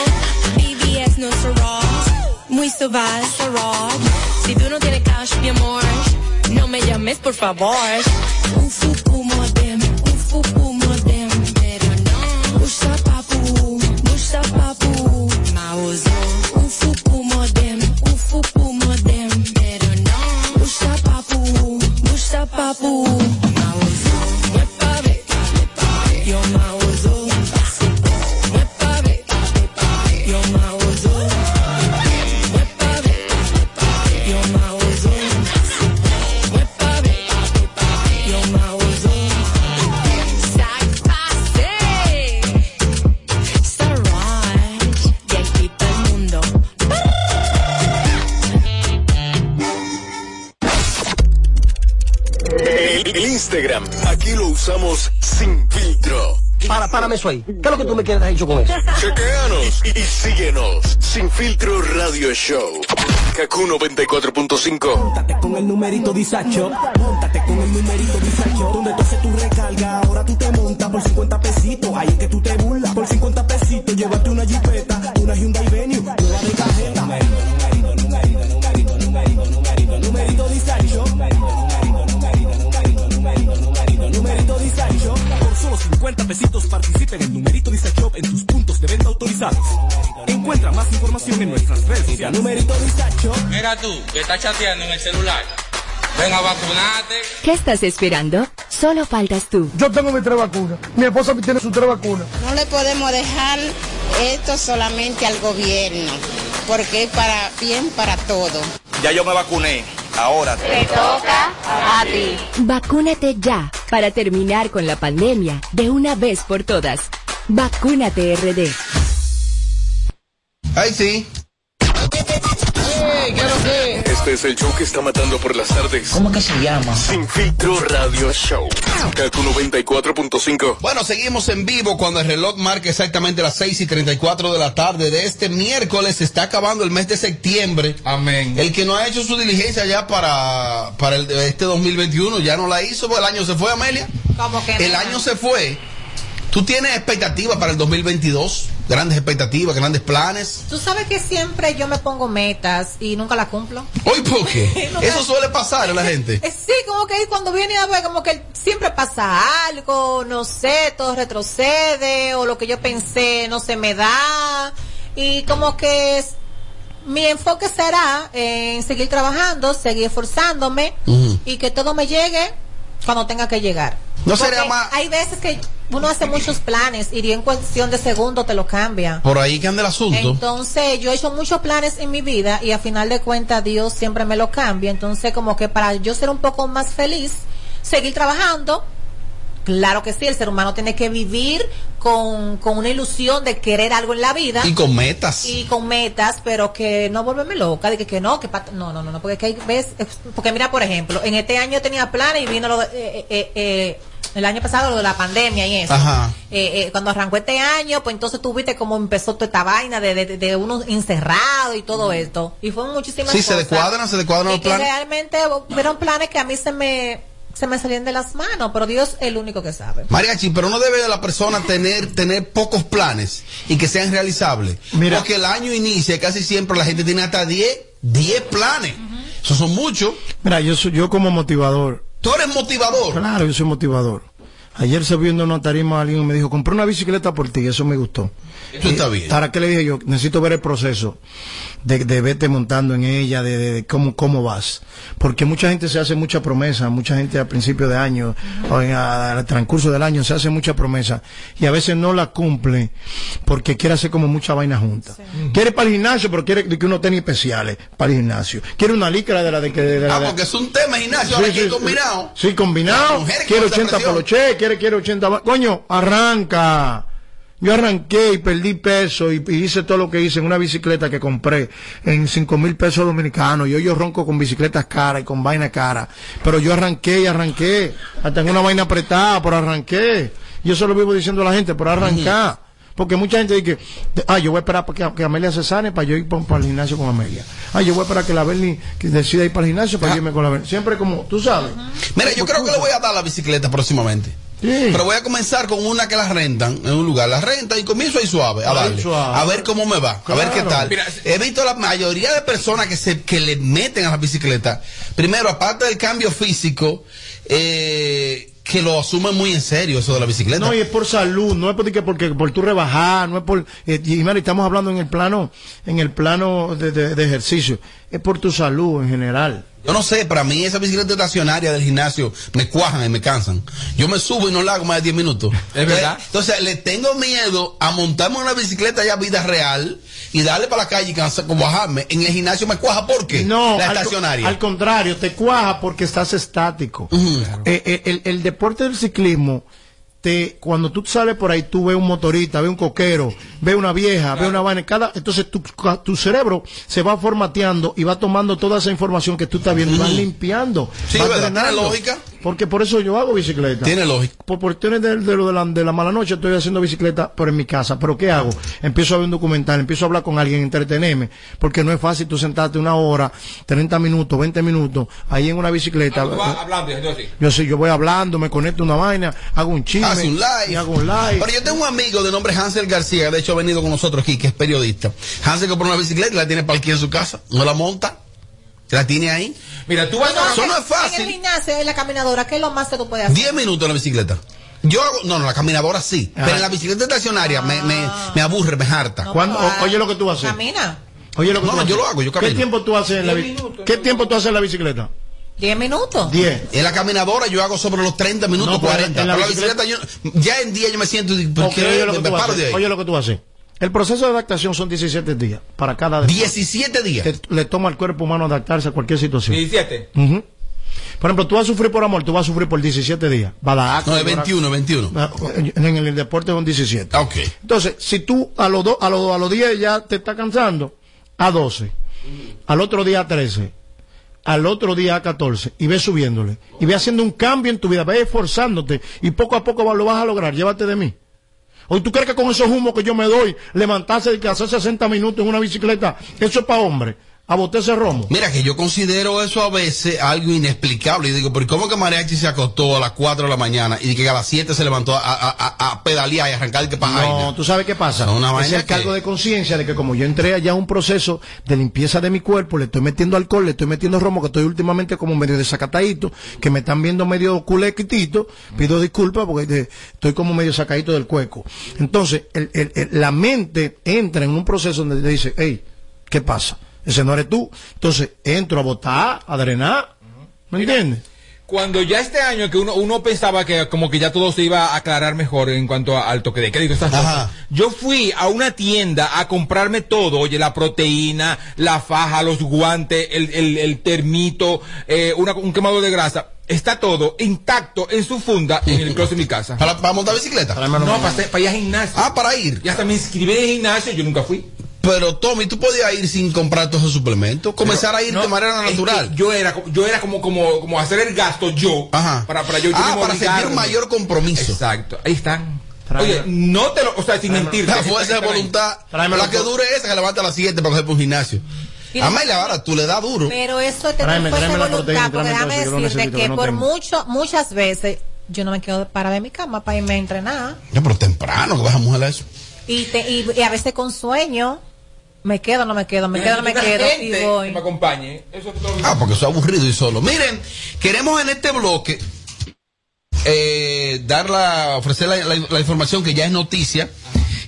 BBS no Ross. Muy Ross. Si tú no tienes cash, mi amor, no me llames, por favor. Un modem, un modem, pero no. Musa papu, musa papu. Mauzo. Un modem, un modem, pero no. Musa papu, musa papu. Instagram, aquí lo usamos sin filtro. Para, párame eso ahí. ¿Qué es lo que tú me quieres dicho con eso? Chequeanos y, y síguenos. Sin filtro radio show. Kaku 94.5. Móntate con el numerito disacho. Móntate con el numerito disacho. Donde tú haces tu recarga, ahora tú te montas por 50 pesitos. Ahí es que tú te burlas. Por 50 50 pesitos participa en el numerito disacho en tus puntos de venta autorizados. Encuentra más información en nuestras redes sociales. Numerito disacho. Mira tú, que estás chateando en el celular. Ven a vacunarte. ¿Qué estás esperando? Solo faltas tú. Yo tengo mis tres vacunas. Mi esposa tiene sus tres vacunas. No le podemos dejar esto solamente al gobierno, porque es para bien para todo. Ya yo me vacuné. Ahora Te toca a ti. Vacúnate ya para terminar con la pandemia de una vez por todas. Vacúnate RD. Ahí sí. Este es el show que está matando por las tardes. ¿Cómo que se llama? Sin filtro radio show. Kaku 94.5. Bueno, seguimos en vivo cuando el reloj marca exactamente las 6 y 34 de la tarde de este miércoles. Se está acabando el mes de septiembre. Amén. El que no ha hecho su diligencia ya para, para el, este 2021 ya no la hizo, porque el año se fue, Amelia. Como que El no. año se fue. ¿Tú tienes expectativas para el 2022? Grandes expectativas, grandes planes. Tú sabes que siempre yo me pongo metas y nunca las cumplo. Hoy, ¿por qué? Eso suele pasar a la gente. Sí, como que cuando viene a ver, como que siempre pasa algo, no sé, todo retrocede, o lo que yo pensé no se me da, y como que es- mi enfoque será en seguir trabajando, seguir esforzándome y que todo me llegue cuando tenga que llegar. No sería más- Hay veces que uno hace muchos planes y en cuestión de segundos te lo cambia. Por ahí que anda el asunto. Entonces, yo he hecho muchos planes en mi vida y a final de cuentas Dios siempre me lo cambia. Entonces, como que para yo ser un poco más feliz, seguir trabajando. Claro que sí, el ser humano tiene que vivir con, con una ilusión de querer algo en la vida. Y con metas. Y con metas, pero que no volverme loca, de que, que no, que no, no, no, no, porque que hay ves, porque mira, por ejemplo, en este año tenía planes y vino lo de- eh, eh, eh, el año pasado lo de la pandemia y eso. Ajá. Eh, eh, cuando arrancó este año, pues entonces tú viste cómo empezó toda esta vaina de, de, de uno encerrado y todo esto. Y fueron muchísimas Sí, se cosas. descuadran, se descuadran Y los que planes. realmente fueron planes que a mí se me, se me salían de las manos, pero Dios es el único que sabe. Mariachi, pero no debe la persona tener tener pocos planes y que sean realizables. Porque el año inicia y casi siempre la gente tiene hasta 10 10 planes. Eso son muchos. Mira, yo, soy, yo como motivador. Tú eres motivador. Claro, yo soy motivador. Ayer se viendo una tarima alguien y me dijo, compré una bicicleta por ti, eso me gustó. Eso está bien. ¿Para qué le dije yo? Necesito ver el proceso de, de verte montando en ella, de, de- de cómo, cómo vas. Porque mucha gente se hace mucha promesa, mucha gente al principio de año, o en, a- al transcurso del año se hace mucha promesa y a veces no la cumple porque quiere hacer como mucha vaina junta. Quiere para el gimnasio, pero quiere que uno tenis especiales para el gimnasio. Quiere una licra de la de que... de la Ah, de- porque es un tema gimnasio, ahora aquí combinado. Sí, combinado. Quiere con esa 80 presión. poloche, quiere, quiere 80. ba- Coño, arranca. Yo arranqué y perdí peso y, y hice todo lo que hice en una bicicleta que compré en 5 mil pesos dominicanos. Yo, yo ronco con bicicletas caras y con vaina cara. Pero yo arranqué y arranqué. Hasta en una vaina apretada, pero arranqué. Yo se lo vivo diciendo a la gente, pero arrancar. Porque mucha gente dice, ah, yo voy a esperar para que, que Amelia se sane para yo ir pa- para el gimnasio con Amelia. Ah, yo voy a esperar que la Berni que decida ir para el gimnasio para irme con la Berni. Siempre como, tú sabes. Mira, yo creo que le voy a dar la bicicleta próximamente. Pero voy a comenzar con una que la rentan en un lugar. La rentan y comienzo ahí suave, a darle. suave. A ver cómo me va, a ver qué tal. Mira, He visto la mayoría de personas que se que le meten a la bicicleta. Primero, aparte del cambio físico, eh, que lo asumen muy en serio eso de la bicicleta. No, y es por salud, no es porque, porque por tu rebajar, no es por, eh, y mira, estamos hablando en el plano, en el plano de, de- de ejercicio, es por tu salud en general. Yo no sé, para mí esa bicicleta estacionaria del gimnasio me cuajan y me cansan. Yo me subo y no la hago más de 10 minutos. Es verdad. Entonces, le tengo miedo a montarme una bicicleta ya vida real y darle para la calle y cansar, como bajarme. En el gimnasio me cuaja porque No, la al, estacionaria. al contrario, te cuaja porque estás estático. Eh, eh, el, el deporte del ciclismo, te, cuando tú sales por ahí, tú ves un motorista, ves un coquero, ves una vieja, ves una vaina, cada, entonces tu, tu cerebro se va formateando y va tomando toda esa información que tú estás viendo y vas limpiando. Sí, vas ¿verdad? ¿Tiene lógica? Porque por eso yo hago bicicleta. Tiene lógica. Por cuestiones de, de lo de, la, de la mala noche estoy haciendo bicicleta, pero en mi casa. ¿Pero qué hago? Empiezo a ver un documental, empiezo a hablar con alguien, entretenerme, porque no es fácil tú sentarte una hora, 30 minutos, 20 minutos, ahí en una bicicleta. Tú vas hablando y haciendo así. Yo sí, yo voy hablando, me conecto a una vaina, hago un chisme. Hace un live. y hago un live. Pero yo tengo un amigo de nombre Hansel García, de hecho ha venido con nosotros aquí, que es periodista. Hansel compró una bicicleta y la tiene para aquí en su casa. No la monta. La tiene ahí. Mira, tú vas a... Eso no es En el fácil. gimnasio, en la caminadora, ¿qué es lo más que tú puedes hacer? 10 minutos en la bicicleta. Yo hago, no, no, la caminadora sí. Pero en la bicicleta estacionaria me, me, me aburre, me harta. ¿Cuándo- o- oye lo que tú haces. Camina. Oye lo que No, tú no, haces. yo lo hago, yo ¿Qué camino. tiempo tú haces en la bicicleta? ¿Qué tiempo tú haces en la bicicleta? 10 minutos. 10. En la caminadora yo hago sobre los 30 minutos, No, pero 40. en la Pero la bicicleta- bicicleta, yo, ya en día yo me siento y ¿por Ok, qué oye, lo que me tú paro haces. de ahí? Oye lo que tú haces. El proceso de adaptación son 17 días para cada deporte. 17 días. Te- le toma al cuerpo humano adaptarse a cualquier situación. 17. Ujú. Por ejemplo, tú vas a sufrir por amor, tú vas a sufrir por 17 días. Va a dar acto, No, es llorar. 21, 21. Ah, En el, deporte son 17. Ah, ok. Entonces, si tú a los, do- a los, a los 10 ya te está cansando, a 12. Al otro día a 13. Al otro día a 14. Y ves subiéndole. Y ve haciendo un cambio en tu vida. Ve esforzándote. Y poco a poco va- lo vas a lograr. Llévate de mí. ¿O tú crees que con esos humos que yo me doy, levantarse y hacer 60 minutos en una bicicleta, eso es para hombre? A botar ese romo. Mira que yo considero eso a veces algo inexplicable. Y digo, ¿pero cómo que Mariachi se acostó a las 4 de la mañana y que a las 7 se levantó a, a, a- a pedalear y arrancar que para No, tú sabes qué pasa. Una es el cargo que- de conciencia de que como yo entré allá a un proceso de limpieza de mi cuerpo, le estoy metiendo alcohol, le estoy metiendo romo, que estoy últimamente como medio desacatadito, que me están viendo medio culequitito, pido disculpas porque estoy como medio sacadito del cueco. Entonces, el- el- el- la mente entra en un proceso donde te dice, hey, ¿qué pasa? Ese no eres tú. Entonces, entro a votar, a drenar. ¿Me entiendes? Cuando ya este año que uno, uno pensaba que como que ya todo se iba a aclarar mejor en cuanto a- al toque de todas estas cosas, yo fui a una tienda a comprarme todo, oye, la proteína, la faja, los guantes, el, el, el termito, eh, una- un quemador de grasa, está todo intacto en su funda en el closet de mi casa. ¿Para, para montar bicicleta? No, para, para ir al gimnasio. Ah, para ir. Y hasta me inscribí en el gimnasio, yo nunca fui. Pero Tommy, tú podías ir sin comprar todos esos suplementos, comenzar a ir No, de manera es que natural. Yo era, como- yo era como, como, como hacer el gasto yo. Para, para yo, yo Ah, para sentir mayor compromiso. Exacto. Ahí están. Oye, no te lo, o sea, sin mentirte. La fuerza de voluntad. La que dure esa que levanta a las 7 para coger por un gimnasio. Y la- Amelia, ahora tú le das duro. Pero eso es tener Tráeme, fuerza de voluntad, porque déjame decirte que que no por tengo. mucho, muchas veces yo no me quedo parada de mi cama para irme a entrenar. Ya, pero temprano que vas a mujer a eso. Y, te, y, y a veces con sueño, me quedo, no me quedo, me quedo, no me quedo, y que voy. me acompañe. Eso es todo. Ah, porque soy aburrido y solo. Miren, queremos en este bloque eh, dar la, ofrecer la, la- la información que ya es noticia.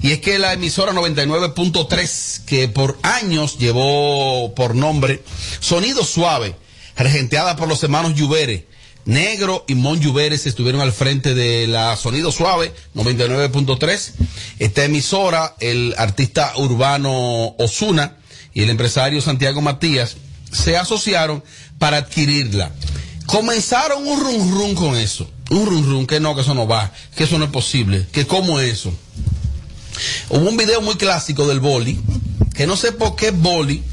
Y es que la emisora 99.3, que por años llevó por nombre Sonido Suave, regenteada por los hermanos Lluvere, Negro y Mon Lluveres estuvieron al frente de la Sonido Suave 99.3. Esta emisora, el artista urbano Osuna y el empresario Santiago Matías se asociaron para adquirirla. Comenzaron un rum rum con eso. Un rum rum, que no, que eso no va, que eso no es posible, que cómo eso. Hubo un video muy clásico del boli, que no sé por qué boli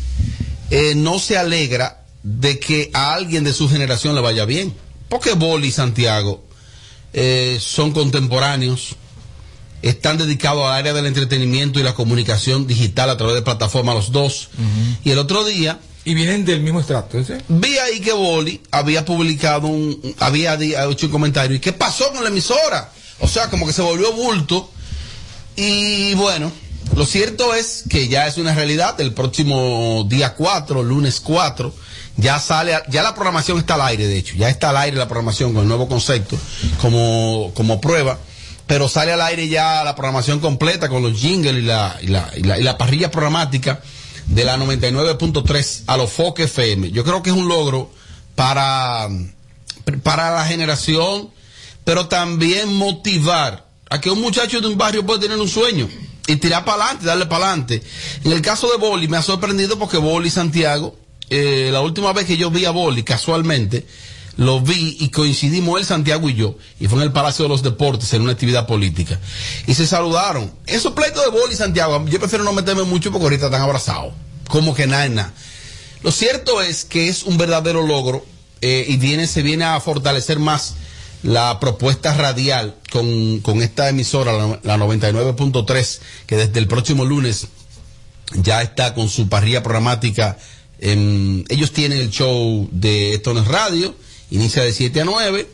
eh, no se alegra de que a alguien de su generación le vaya bien. Porque Boli y Santiago eh, son contemporáneos, están dedicados al área del entretenimiento y la comunicación digital a través de plataformas los dos. Y el otro día... Y vienen del mismo estrato, ¿sí? Vi ahí que Boli había publicado un, había hecho un comentario. ¿Y qué pasó con la emisora? O sea, como que se volvió bulto. Y bueno, lo cierto es que ya es una realidad. El próximo día 4, lunes 4, ya sale, ya la programación está al aire, de hecho. Ya está al aire la programación con el nuevo concepto como, como prueba. Pero sale al aire ya la programación completa con los jingles y la, y la, y la, y la parrilla programática de la 99.3 a los Foque FM. Yo creo que es un logro para, para la generación, pero también motivar a que un muchacho de un barrio pueda tener un sueño y tirar para adelante, darle para adelante. En el caso de Boli me ha sorprendido porque Boli Santiago, eh, la última vez que yo vi a Boli casualmente, lo vi y coincidimos él, Santiago y yo, y fue en el Palacio de los Deportes en una actividad política. Y se saludaron. Esos pleitos de Boli y Santiago, yo prefiero no meterme mucho porque ahorita están abrazados. Como que nada, nada. Lo cierto es que es un verdadero logro eh, y viene, se viene a fortalecer más la propuesta radial con, con esta emisora, la, la 99.3, que desde el próximo lunes ya está con su parrilla programática. En- ellos tienen el show de Esto no es Radio, inicia de 7 a 9.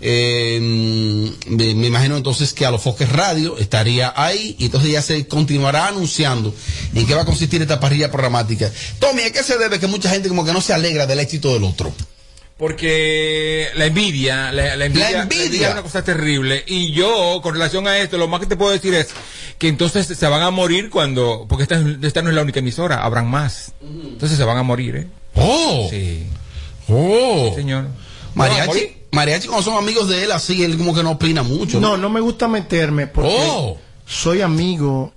Eh, me, me imagino entonces que a los Foques Radio estaría ahí y entonces ya se continuará anunciando en qué va a consistir esta parrilla programática. Tommy, ¿a qué se debe que mucha gente como que no se alegra del éxito del otro? Porque la envidia, la, la envidia, La envidia. es una cosa terrible. Y yo, con relación a esto, lo más que te puedo decir es que entonces se van a morir cuando, porque esta, esta no es la única emisora, habrán más. Entonces se van a morir, ¿eh? Oh. Sí. Oh. señor. Mariachi, Mariachi cuando son amigos de él así, él como que no opina mucho. No, no me gusta meterme porque Oh. soy amigo,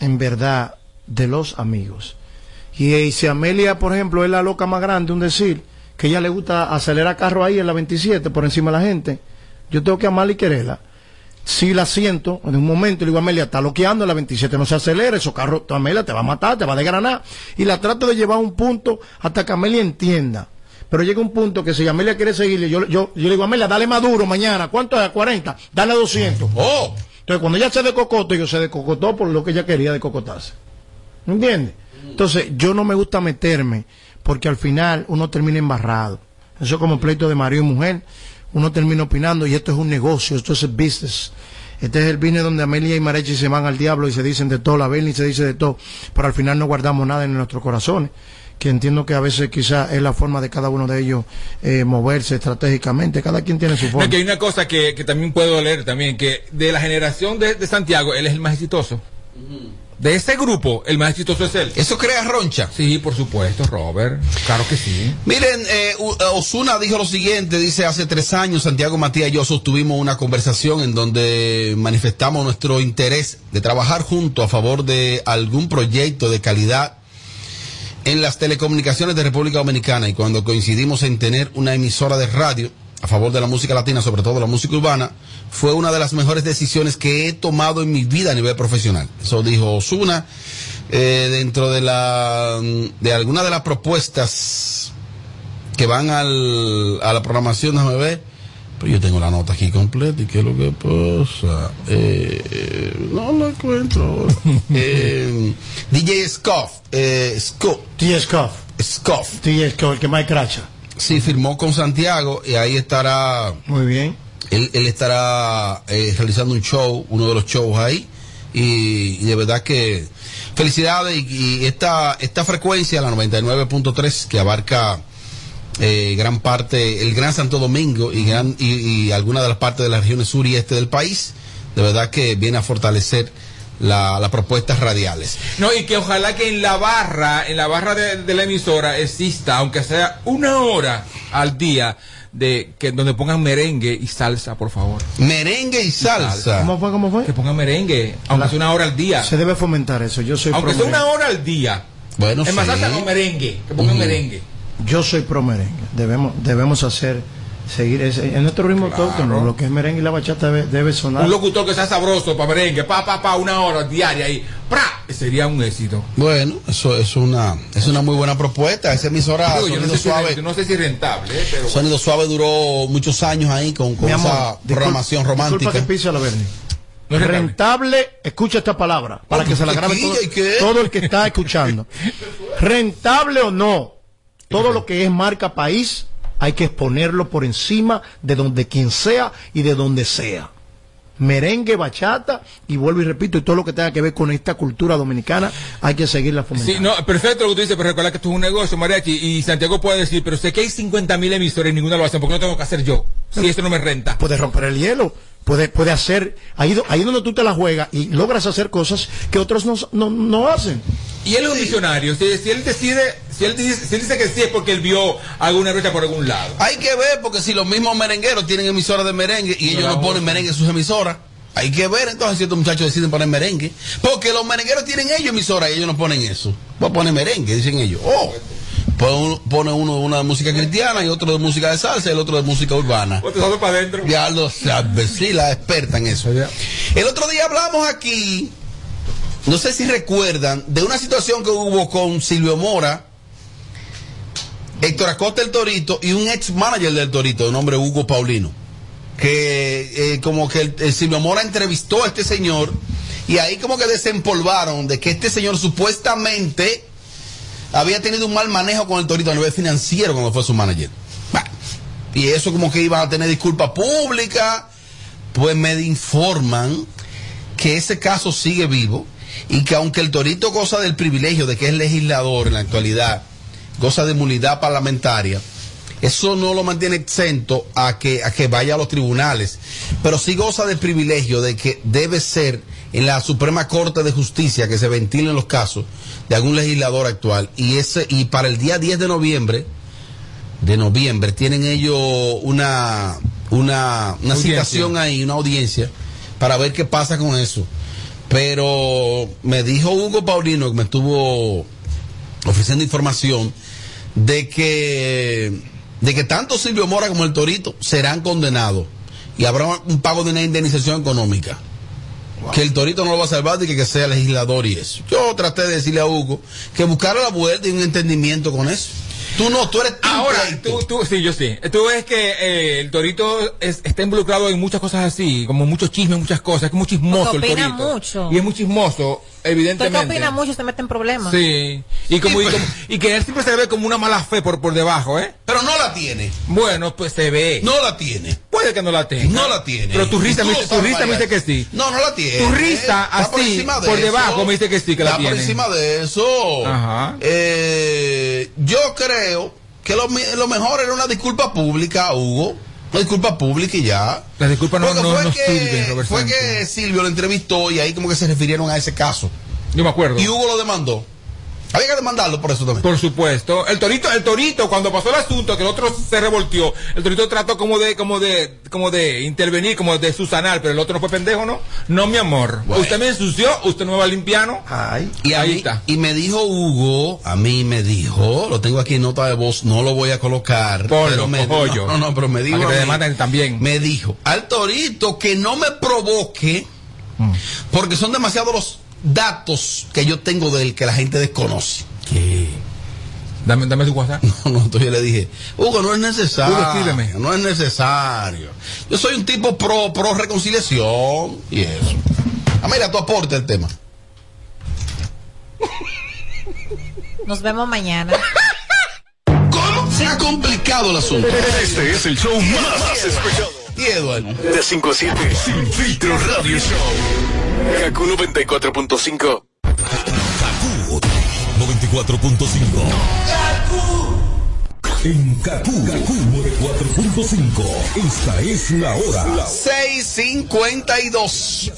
en verdad, de los amigos. Y, eh, si Amelia, por ejemplo, es la loca más grande, un decir, que ella le gusta acelerar carro ahí en la 27 por encima de la gente, yo tengo que amarla y quererla. Si la siento, en un momento le digo a Amelia, está loqueando en la 27, no se acelera, esos carros, Amelia te va a matar, te va a desgranar. Y la trato de llevar a un punto hasta que Amelia entienda. Pero llega un punto que si Amelia quiere seguirle, yo, yo, yo le digo, Amelia, dale más duro mañana. ¿Cuánto es? 40. Dale 200. Oh. Entonces, cuando ella se decocotó, yo se decocotó por lo que ella quería decocotarse. ¿Me entiendes? Entonces, yo no me gusta meterme, porque al final uno termina embarrado. Eso es como pleito de marido y mujer. Uno termina opinando y esto es un negocio, esto es el business. Este es el business donde Amelia y Marechi se van al diablo y se dicen de todo, la Berni se dice de todo, pero al final no guardamos nada en nuestros corazones. Que entiendo que a veces quizás es la forma de cada uno de ellos eh, moverse estratégicamente. Cada quien tiene su No, forma. que hay una cosa que, que también puedo leer también, que de la generación de, de Santiago, él es el más exitoso. De ese grupo, el más exitoso es él. ¿Eso crea roncha? Sí, por supuesto, Robert. Claro que sí. Miren, eh, Osuna dijo lo siguiente, dice, hace tres años Santiago Matías y yo sostuvimos una conversación en donde manifestamos nuestro interés de trabajar juntos a favor de algún proyecto de calidad en las telecomunicaciones de República Dominicana y cuando coincidimos en tener una emisora de radio a favor de la música latina, sobre todo la música urbana, fue una de las mejores decisiones que he tomado en mi vida a nivel profesional. Eso dijo Osuna. Eh, dentro de la de alguna de las propuestas que van al, a la programación, déjame ver. Pero yo tengo la nota aquí completa y qué es lo que pasa. Eh, no lo encuentro. eh, DJ Scoff. Eh, Scoff. DJ Scoff. Scoff. DJ Scoff, el que más cracha. Sí, firmó con Santiago y ahí estará. Muy bien. Él, él estará eh, realizando un show, uno de los shows ahí. Y, y de verdad que felicidades. Y, y esta, esta frecuencia, la 99.3, que abarca eh, gran parte, el Gran Santo Domingo y, gran, y, y algunas de las partes de las regiones sur y este del país, de verdad que viene a fortalecer la- las propuestas radiales. No, y que ojalá que en la barra, en la barra de, de la emisora exista, aunque sea una hora al día, de que donde pongan merengue y salsa, por favor. Merengue y salsa. ¿Cómo fue? ¿Cómo fue? Que pongan merengue, aunque sea una hora al día. Se debe fomentar eso. Yo soy Aunque sea una hora al día. Bueno, Es más salsa con merengue, que pongan merengue. Yo soy pro merengue. Debemos, debemos hacer, seguir ese, en nuestro ritmo autóctono. Lo que es merengue y la bachata debe, debe sonar. Un locutor que sea sabroso para merengue, pa, pa, pa, una hora diaria y ¡pra! Sería un éxito. Bueno, eso es una, es una muy buena propuesta. Esa emisora Digo, yo no Sonido sé, si, Suave. rent- no sé si rentable, eh, pero bueno. Sonido Suave duró muchos años ahí con, con amor, esa disculpa- programación romántica. Disculpa que pise a la Bernie. No es rentable. rentable, escucha esta palabra para Oh, que se la ¿qué grabe todo el que está escuchando. rentable o no, todo lo que es marca país hay que exponerlo por encima de donde quien sea y de donde sea. Merengue, bachata y vuelvo y repito, y todo lo que tenga que ver con esta cultura dominicana hay que seguirla fomentando. Sí, no, perfecto lo que tú dices, pero recuerda que esto es un negocio, mariachi, y Santiago puede decir, pero sé que hay 50 mil emisores y ninguna lo hacen, porque no tengo que hacer yo? Si esto no me renta. puede romper el hielo, puede, puede hacer, ahí, ahí donde tú te la juegas y logras hacer cosas que otros no, no, no hacen. Y él es un visionario, si, si él decide, si él, dice, si él dice que sí es porque él vio alguna brecha por algún lado. Hay que ver, porque si los mismos merengueros tienen emisoras de merengue y ellos no ponen merengue en sus emisoras, hay que ver entonces si estos muchachos deciden poner merengue. Porque los merengueros tienen ellos emisoras y ellos no ponen eso. A poner merengue, dicen ellos. Oh, pone uno, pone uno una de música cristiana y otro de música de salsa y el otro de música urbana. Otro para adentro. Ya lo sabe, sí, la experta en eso. El otro día hablamos aquí, no sé si recuerdan, de una situación que hubo con Silvio Mora, Héctor Acosta el Torito y un ex manager del Torito, de nombre Hugo Paulino. Que eh, como que el, el Silvio Mora entrevistó a este señor y ahí como que desempolvaron de que este señor supuestamente había tenido un mal manejo con el Torito a nivel financiero cuando fue su manager. Y eso como que iban a tener disculpa pública. Pues me informan que ese caso sigue vivo y que aunque el Torito goza del privilegio de que es legislador en la actualidad, goza de inmunidad parlamentaria, eso no lo mantiene exento a que, a que vaya a los tribunales, pero sí goza del privilegio de que debe ser en la Suprema Corte de Justicia que se ventilen los casos de algún legislador actual y ese y para el día 10 de noviembre de noviembre tienen ellos una una, una citación ahí, una audiencia para ver qué pasa con eso. Pero me dijo Hugo Paulino que me estuvo ofreciendo información de que de que tanto Silvio Mora como el Torito serán condenados y habrá un pago de una indemnización económica. Que el Torito no lo va a salvar de que, que sea legislador y eso. Yo traté de decirle a Hugo que buscara la vuelta y un entendimiento con eso. Tú no, tú eres Ahora, tú, tú, sí, yo sí. Tú ves que eh, el Torito es- está involucrado en muchas cosas así, como mucho chisme, muchas cosas. Es muy chismoso Porque el Torito. mucho. Y es muy chismoso, Porque evidentemente. opina mucho y se mete en problemas. Sí. Y, como, y, como- y que él siempre se ve como una mala fe por, por debajo, ¿eh? Pero no la tiene. Bueno, pues se ve. No la tiene. Puede que no la tenga. No la tiene. Pero tu risa, me, tu risa me dice que sí. No, no la tiene. Tu risa Está por así, encima de por eso. debajo, me dice que sí, que la Está por tiene. encima de eso. Ajá. Eh, yo creo que lo, mejor era una disculpa pública, Hugo. Una disculpa pública y ya. Las disculpas no, Porque no, fue no que, Robert Fue que Silvio lo entrevistó y ahí como que se refirieron a ese caso. Yo me acuerdo. Y Hugo lo demandó. Había que demandarlo por eso también. Por supuesto. El torito, el torito, cuando pasó el asunto, que el otro se revoltió, el torito trató como de, como de, como de intervenir, como de susanar, pero el otro no fue pendejo, ¿no? No, mi amor. Usted me ensució, usted no me va a limpiar, ¿no? Ay. Y ahí está. Y me dijo Hugo, a mí me dijo, lo tengo aquí en nota de voz, no lo voy a colocar. Ponlo, pero me no, no, pero me dijo. Para que a te mí- también. Me dijo, al torito que no me provoque, porque son demasiados los datos que yo tengo de él que la gente desconoce. Dame, dame tu WhatsApp. No, no, entonces yo le dije, Hugo, no es necesario. Hugo, escríbeme. No es necesario. Yo soy un tipo pro, pro reconciliación y eso. Ah, mira, tu aporte el tema. Nos vemos mañana. ¿Cómo se ha complicado el asunto? Este es el show más escuchado. Y Eduardo. De 5 a 7. Sin filtro radio show. Kaku 94.5. 94.5. En Kaku, Kaku 94.5. Esta es la hora. 652.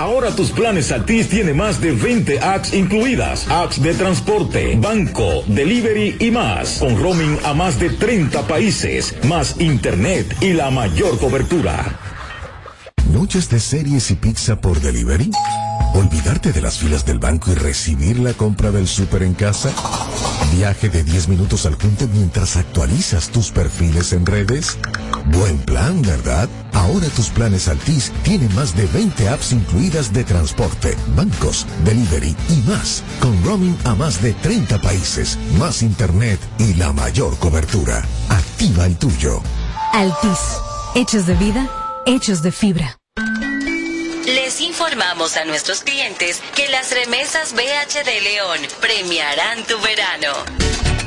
Ahora tus planes Altis tiene más de 20 apps incluidas. Apps de transporte, banco, delivery y más. Con roaming a más de 30 países, más internet y la mayor cobertura. ¿Noches de series y pizza por delivery? ¿Olvidarte de las filas del banco y recibir la compra del súper en casa? ¿Viaje de 10 minutos al junte mientras actualizas tus perfiles en redes? Buen plan, ¿verdad? Ahora tus planes Altis tienen más de 20 apps incluidas de transporte, bancos, delivery y más, con roaming a más de 30 países, más internet y la mayor cobertura. Activa el tuyo. Altis. Hechos de vida, hechos de fibra. Les informamos a nuestros clientes que las remesas BH de León premiarán tu verano.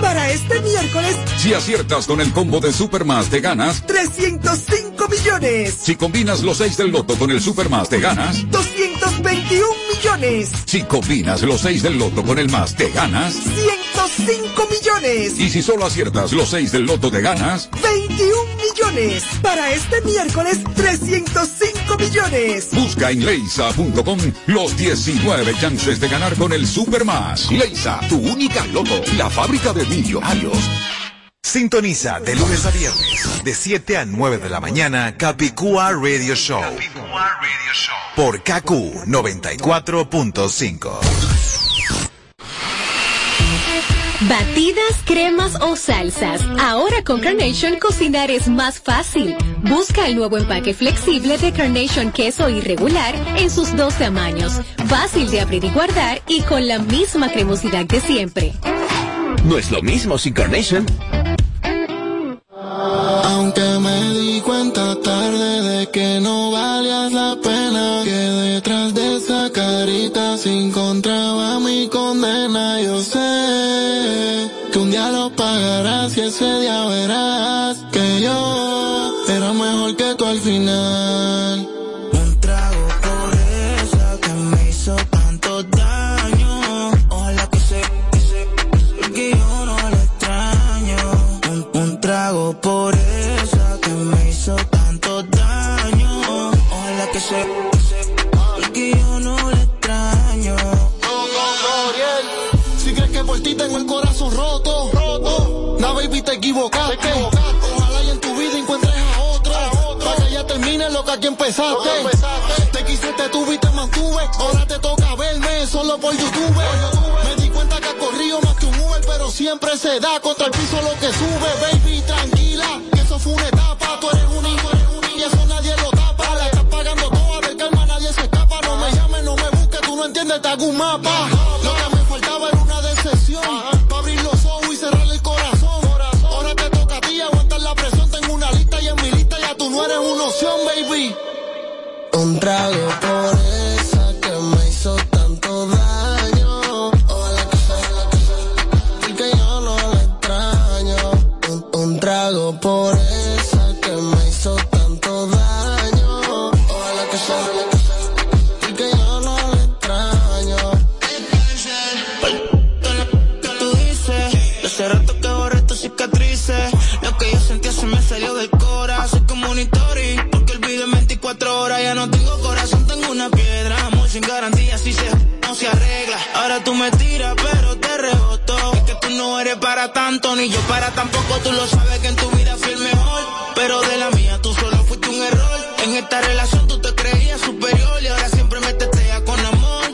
Para este miércoles, Si aciertas con el combo de Supermas te ganas. 305 millones, Si combinas los 6 del loto con el Supermas te ganas. 221 millones, Si combinas los 6 del loto con el más te ganas. 105 millones, Y si solo aciertas los 6 del loto te ganas. 21 millones. Para este miércoles, 305 millones. Busca en leisa.com los 19 chances de ganar con el Supermas. Leisa, tu única loto, la fábrica de millonarios. Sintoniza de lunes a viernes, de 7 a 9 de la mañana, Capicúa Radio Show. Por KQ 94.5. Batidas, cremas o salsas. Ahora con Carnation cocinar es más fácil. Busca el nuevo empaque flexible de Carnation queso irregular en sus dos tamaños. Fácil de abrir y guardar y con la misma cremosidad de siempre. No es lo mismo sin Carnation. Solo por YouTube. Me di cuenta que ha corrido más que un Uber, pero siempre se da contra el piso lo que sube. Pero te reboto. Es que tú no eres para tanto, ni yo para tampoco. Tú lo sabes que en tu vida fui el mejor. Pero de la mía tú solo fuiste un error. En esta relación tú te creías superior y ahora siempre me tetea con amor.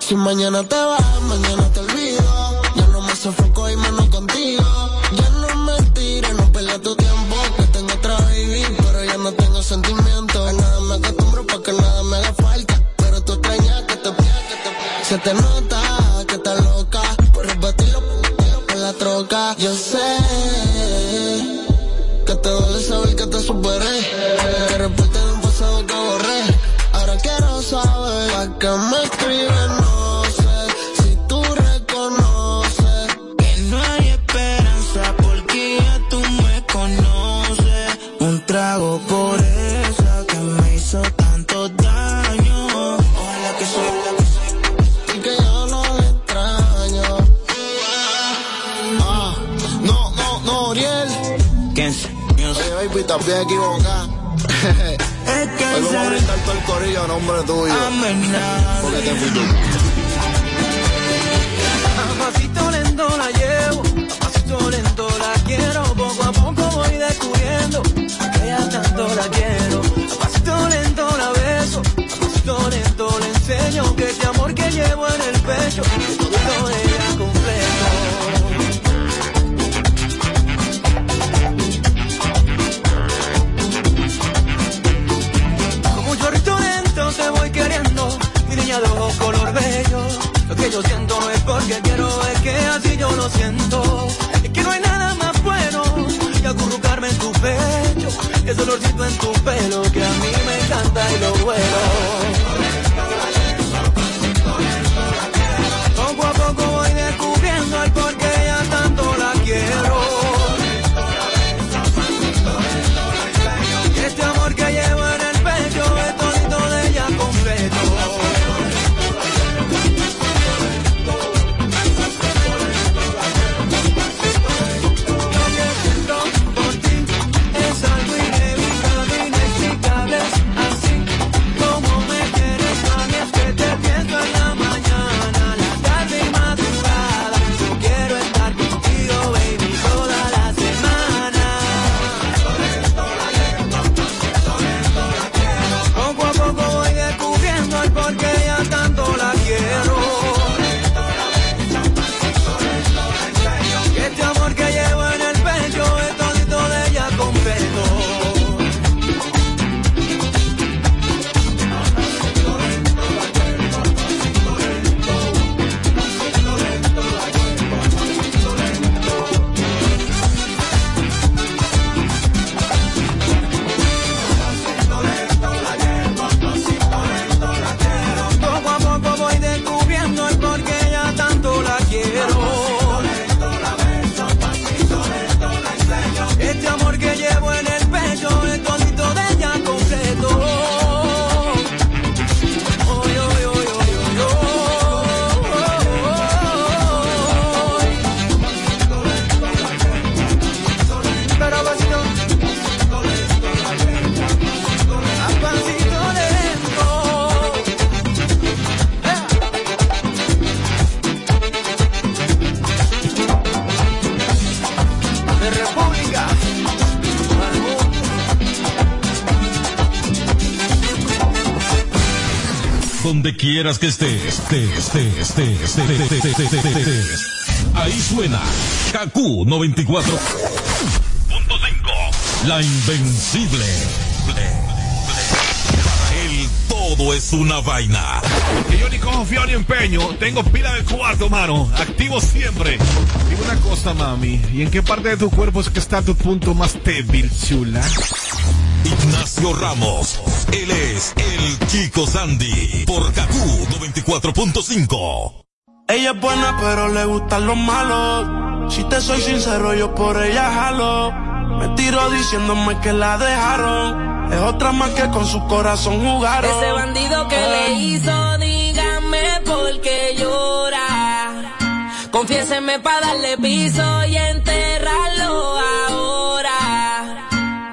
Si mañana te vas, mañana te olvido. Ya no me sofoco y menos contigo. Ya no me tires, no pierdas tu tiempo. Que tengo otra baby, pero ya no tengo sentimientos. A nada me acostumbro pa' que nada me haga falta. Pero tú extrañas que te que te. Se te nota Yo sé que te duele saber que te superé. Que reporte de un pasado que borré. Ahora quiero saber a qué me escribes, equivocada. Hoy vamos a brindar todo el corillo a nombre tuyo. Porque te. A pasito lento la llevo, a pasito lento la quiero, poco a poco voy descubriendo que ya tanto la quiero. A pasito lento la beso, a pasito lento le enseño que este amor que llevo en el pecho, yo siento no es porque quiero, es que así yo lo siento. Es que no hay nada más bueno que acurrucarme en tu pecho. Ese olorcito en tu pelo que a mí me encanta y lo vuelo. quieras que esté, esté, esté, esté, esté, Ahí suena KQ 94.5, la invencible. El todo es una vaina. Que yo ni cojo fío ni empeño, tengo pila de cuarto, mano, activo siempre. Dime una cosa, mami, ¿y en qué parte de tu cuerpo es que está tu punto más débil, chula? Ignacio Ramos. Él es el Chico Sandy. Por KQ 94.5. Ella es buena, pero le gustan los malos. Si te soy sincero, yo por ella jalo. Me tiro diciéndome que la dejaron. Es otra más que con su corazón jugaron. Ese bandido que le hizo, dígame por qué llora. Confiéseme para darle piso y enterrarlo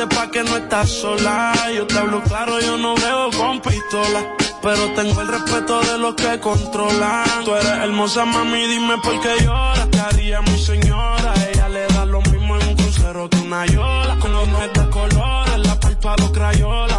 sepa que no estás sola. Yo te hablo claro, yo no veo con pistola. Pero tengo el respeto de los que controlan. Tú eres hermosa, mami, dime por qué lloras. Te haría mi señora. Ella le da lo mismo en un crucero que una yola. Con los de colores, la palpa los crayolas.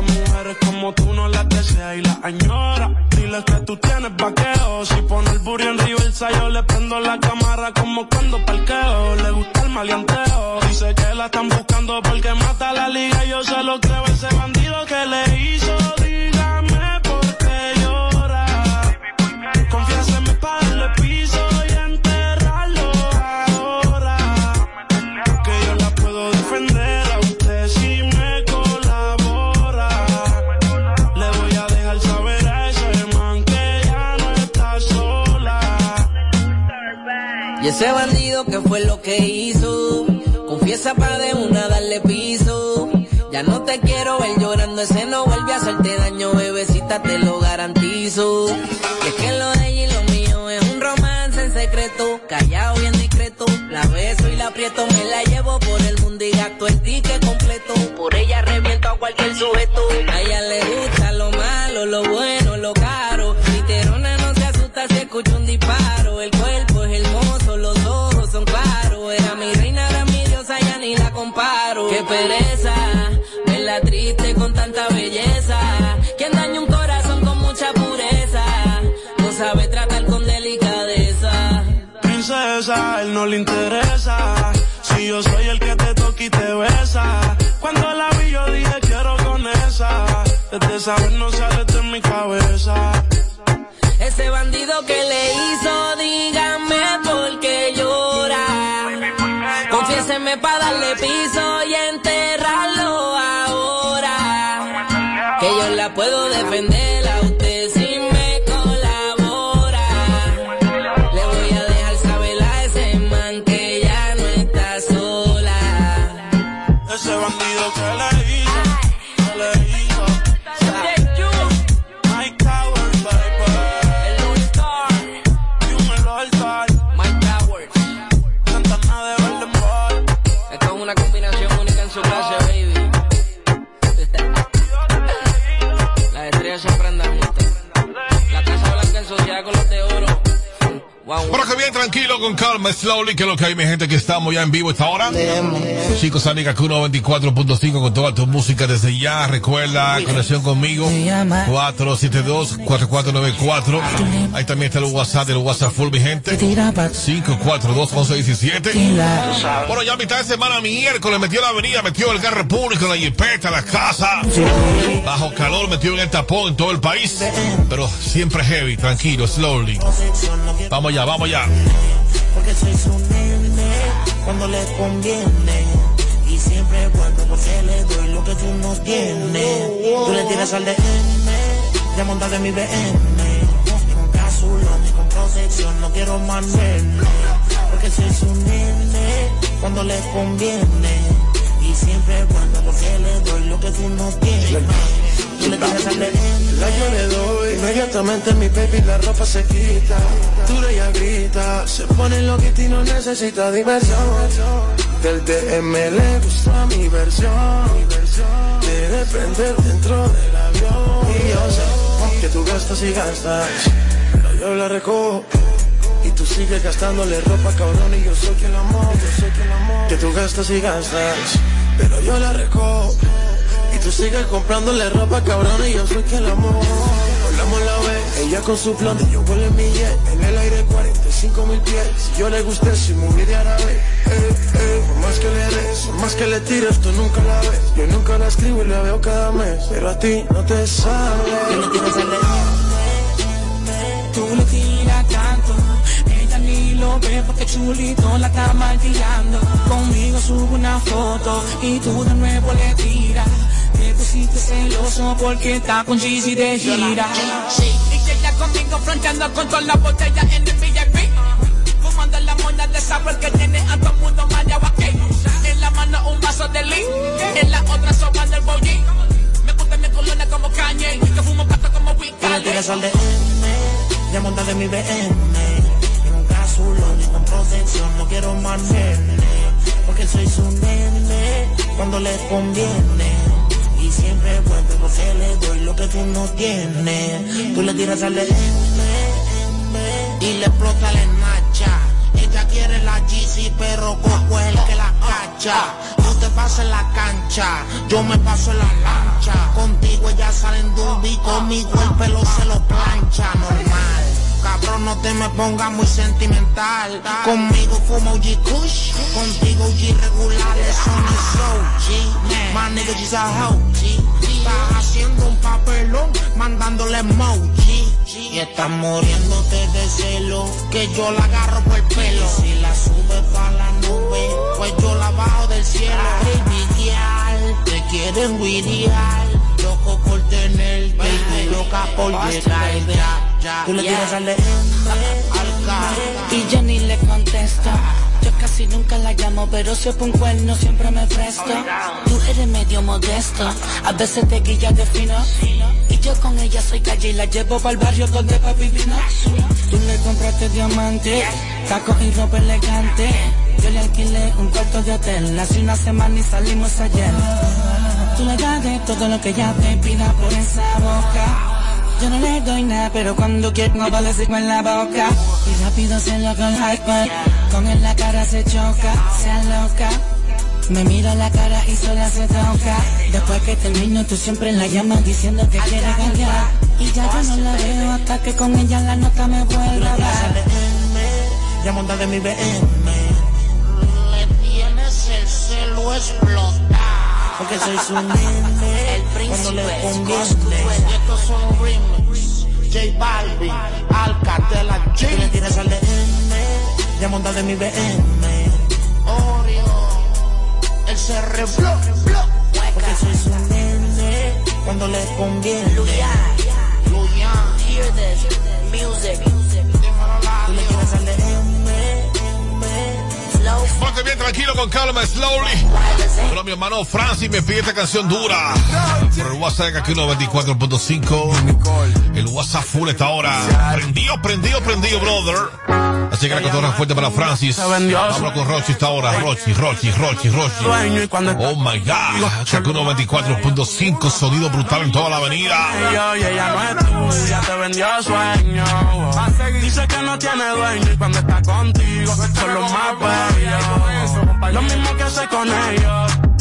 Mujeres como tú no las deseas y las añora. Dile que tú tienes vaqueo. Si pone el burro en río el sayo, le prendo la cámara como cuando parqueo. Le gusta el maleanteo. Dice que la están buscando porque mata la liga. Yo se lo creo ese bandido que le hizo. Te lo garantizo. Y es que lo de ella y lo mío es un romance en secreto, callado bien discreto. La beso y la aprieto, me la llevo por el mundo y gasto el ticket completo. Por ella reviento a cualquier sujeto. Desde esa vez no sale de mi cabeza. Ese bandido que le hizo, dígame por qué llora. Confiéseme para darle piso y enterrarlo ahora. Que yo la puedo defender Bueno, que bien tranquilo, con calma, slowly, que es lo que hay, mi gente, que estamos ya en vivo esta hora. Chicos, amiga, Q94.5 con toda tu música desde ya. Recuerda, conexión conmigo, 472-4494. Ahí también está el WhatsApp del WhatsApp full, mi gente. 542-1117. Bueno, ya a mitad de semana, miércoles, metió la avenida, metió el Garre Público, la Jipeta, la casa. Bajo calor, metió en el tapón en todo el país. Pero siempre heavy, tranquilo, slowly. Vamos ya, vamos ya. Porque soy su nene cuando le conviene. Y siempre vuelvo porque le doy lo que tú no tienes. Tú le tiras al DM, ya montas en mi BM. Con cápsulón y con protección, no quiero nene. Porque soy su nene cuando le conviene. Y siempre vuelvo porque le doy lo que tú no tienes. La yo le doy, inmediatamente mi baby la ropa se quita. Tú ella grita, se pone loquita y no necesita diversión. Del DM le gusta mi versión. De depender dentro del avión. Y yo sé que tú gastas y gastas, pero yo la recojo. Y tú sigues gastándole ropa, cabrón, y yo soy quien la amo, yo soy quien la amo. Que tú gastas y gastas, pero yo la recojo. Tú sigues comprándole ropa, cabrón, y yo soy quien la amo. Hablamos la vez, ella con su plan, yo vuelo en mi jet. En el aire 45 mil pies. Si yo le gusté, si movie de árabe. Eh, eh, por más que le des, por más que le tires, tú nunca la ves. Yo nunca la escribo y la veo cada mes. Pero a ti no te sale. Tiras al DM, tú le tiras tanto. porque chulito la está martillando. Conmigo subo una foto y tú de nuevo le tiras. Te pusiste celoso porque está con Gigi de gira. Y que ella conmigo fronteando con todas las botellas en el VIP. Fumando la mona de sabor que tiene a todo el mundo mareado aquí. En la mano un vaso de lean, en la otra sopa del bollín. Me gusta mi colonia como Kanye, que fumo pato como Wicca. Tú le tiras al de M, ya monta de mi BM. En un cápsulo ni con protección, no quiero más nene. Porque soy su nene, cuando le conviene. Lo que tú no tienes. Tú le tiras al y le explota la nacha. Ella quiere la GC, pero Coco es el que la cacha. Tú te pasas en la cancha, yo me paso en la lancha. Contigo ella sale en dubi, conmigo el pelo se lo plancha. Normal. No te me pongas muy sentimental. Conmigo fumo OG Kush, contigo OG regular, eso no es OG. My nigga just a hoe. Estás haciendo un papelón, mandándole emoji. Y estás muriéndote de celo, que yo la agarro por el pelo. Si la sube pa' la nube, pues yo la bajo del cielo. Baby te quieren guiriar, loco por tenerte, loca por llegar. Tú le tiras al de Y yo ni le contesto. Yo casi nunca la llamo, pero si es un cuerno siempre me presto. Tú eres medio modesto, a veces te guillas de fino. Y yo con ella soy calle y la llevo para el barrio donde papi vino. Tú le compraste diamante, tacos y ropa elegante. Yo le alquilé un cuarto de hotel, hace una semana y salimos ayer. Tú le das de todo lo que ella te pida por esa boca. Yo no le doy nada, pero cuando quiero vale con la boca. Y rápido se lo con hype, con él la cara se choca, se aloca. Me mira la cara y sola se toca. Después que termino, tú siempre la llamas diciendo que quieres cambiar. Y ya yo no la veo hasta que con ella la nota me vuelva a dar. Ya de mi BM. Porque soy su nene. le conviene. Y estos son remix. J Balvin, Alcatela G. Tú le tienes al DM. Ya monta de mi BM. Oreo. El CR Flow. Porque soy su nene. Cuando le conviene. Luyan. Hear this music. Ponte bien tranquilo con calma, slowly. Pero mi hermano Francis me pide esta canción dura. Por el WhatsApp aquí 94.5. El WhatsApp full esta hora. Prendido, prendido, prendido, brother. Así que la cantora fuerte para Francis. Hablo con Rochi esta hora. Rochi, Rochi, Rochi, Rochi. Oh my God. Aquí 94.5. Sonido brutal en toda la avenida. Yo, y ella no es tuya, te vendió sueño. Dice que no tiene dueño y cuando está contigo son los más bellos. Lo mismo que hace con ellos.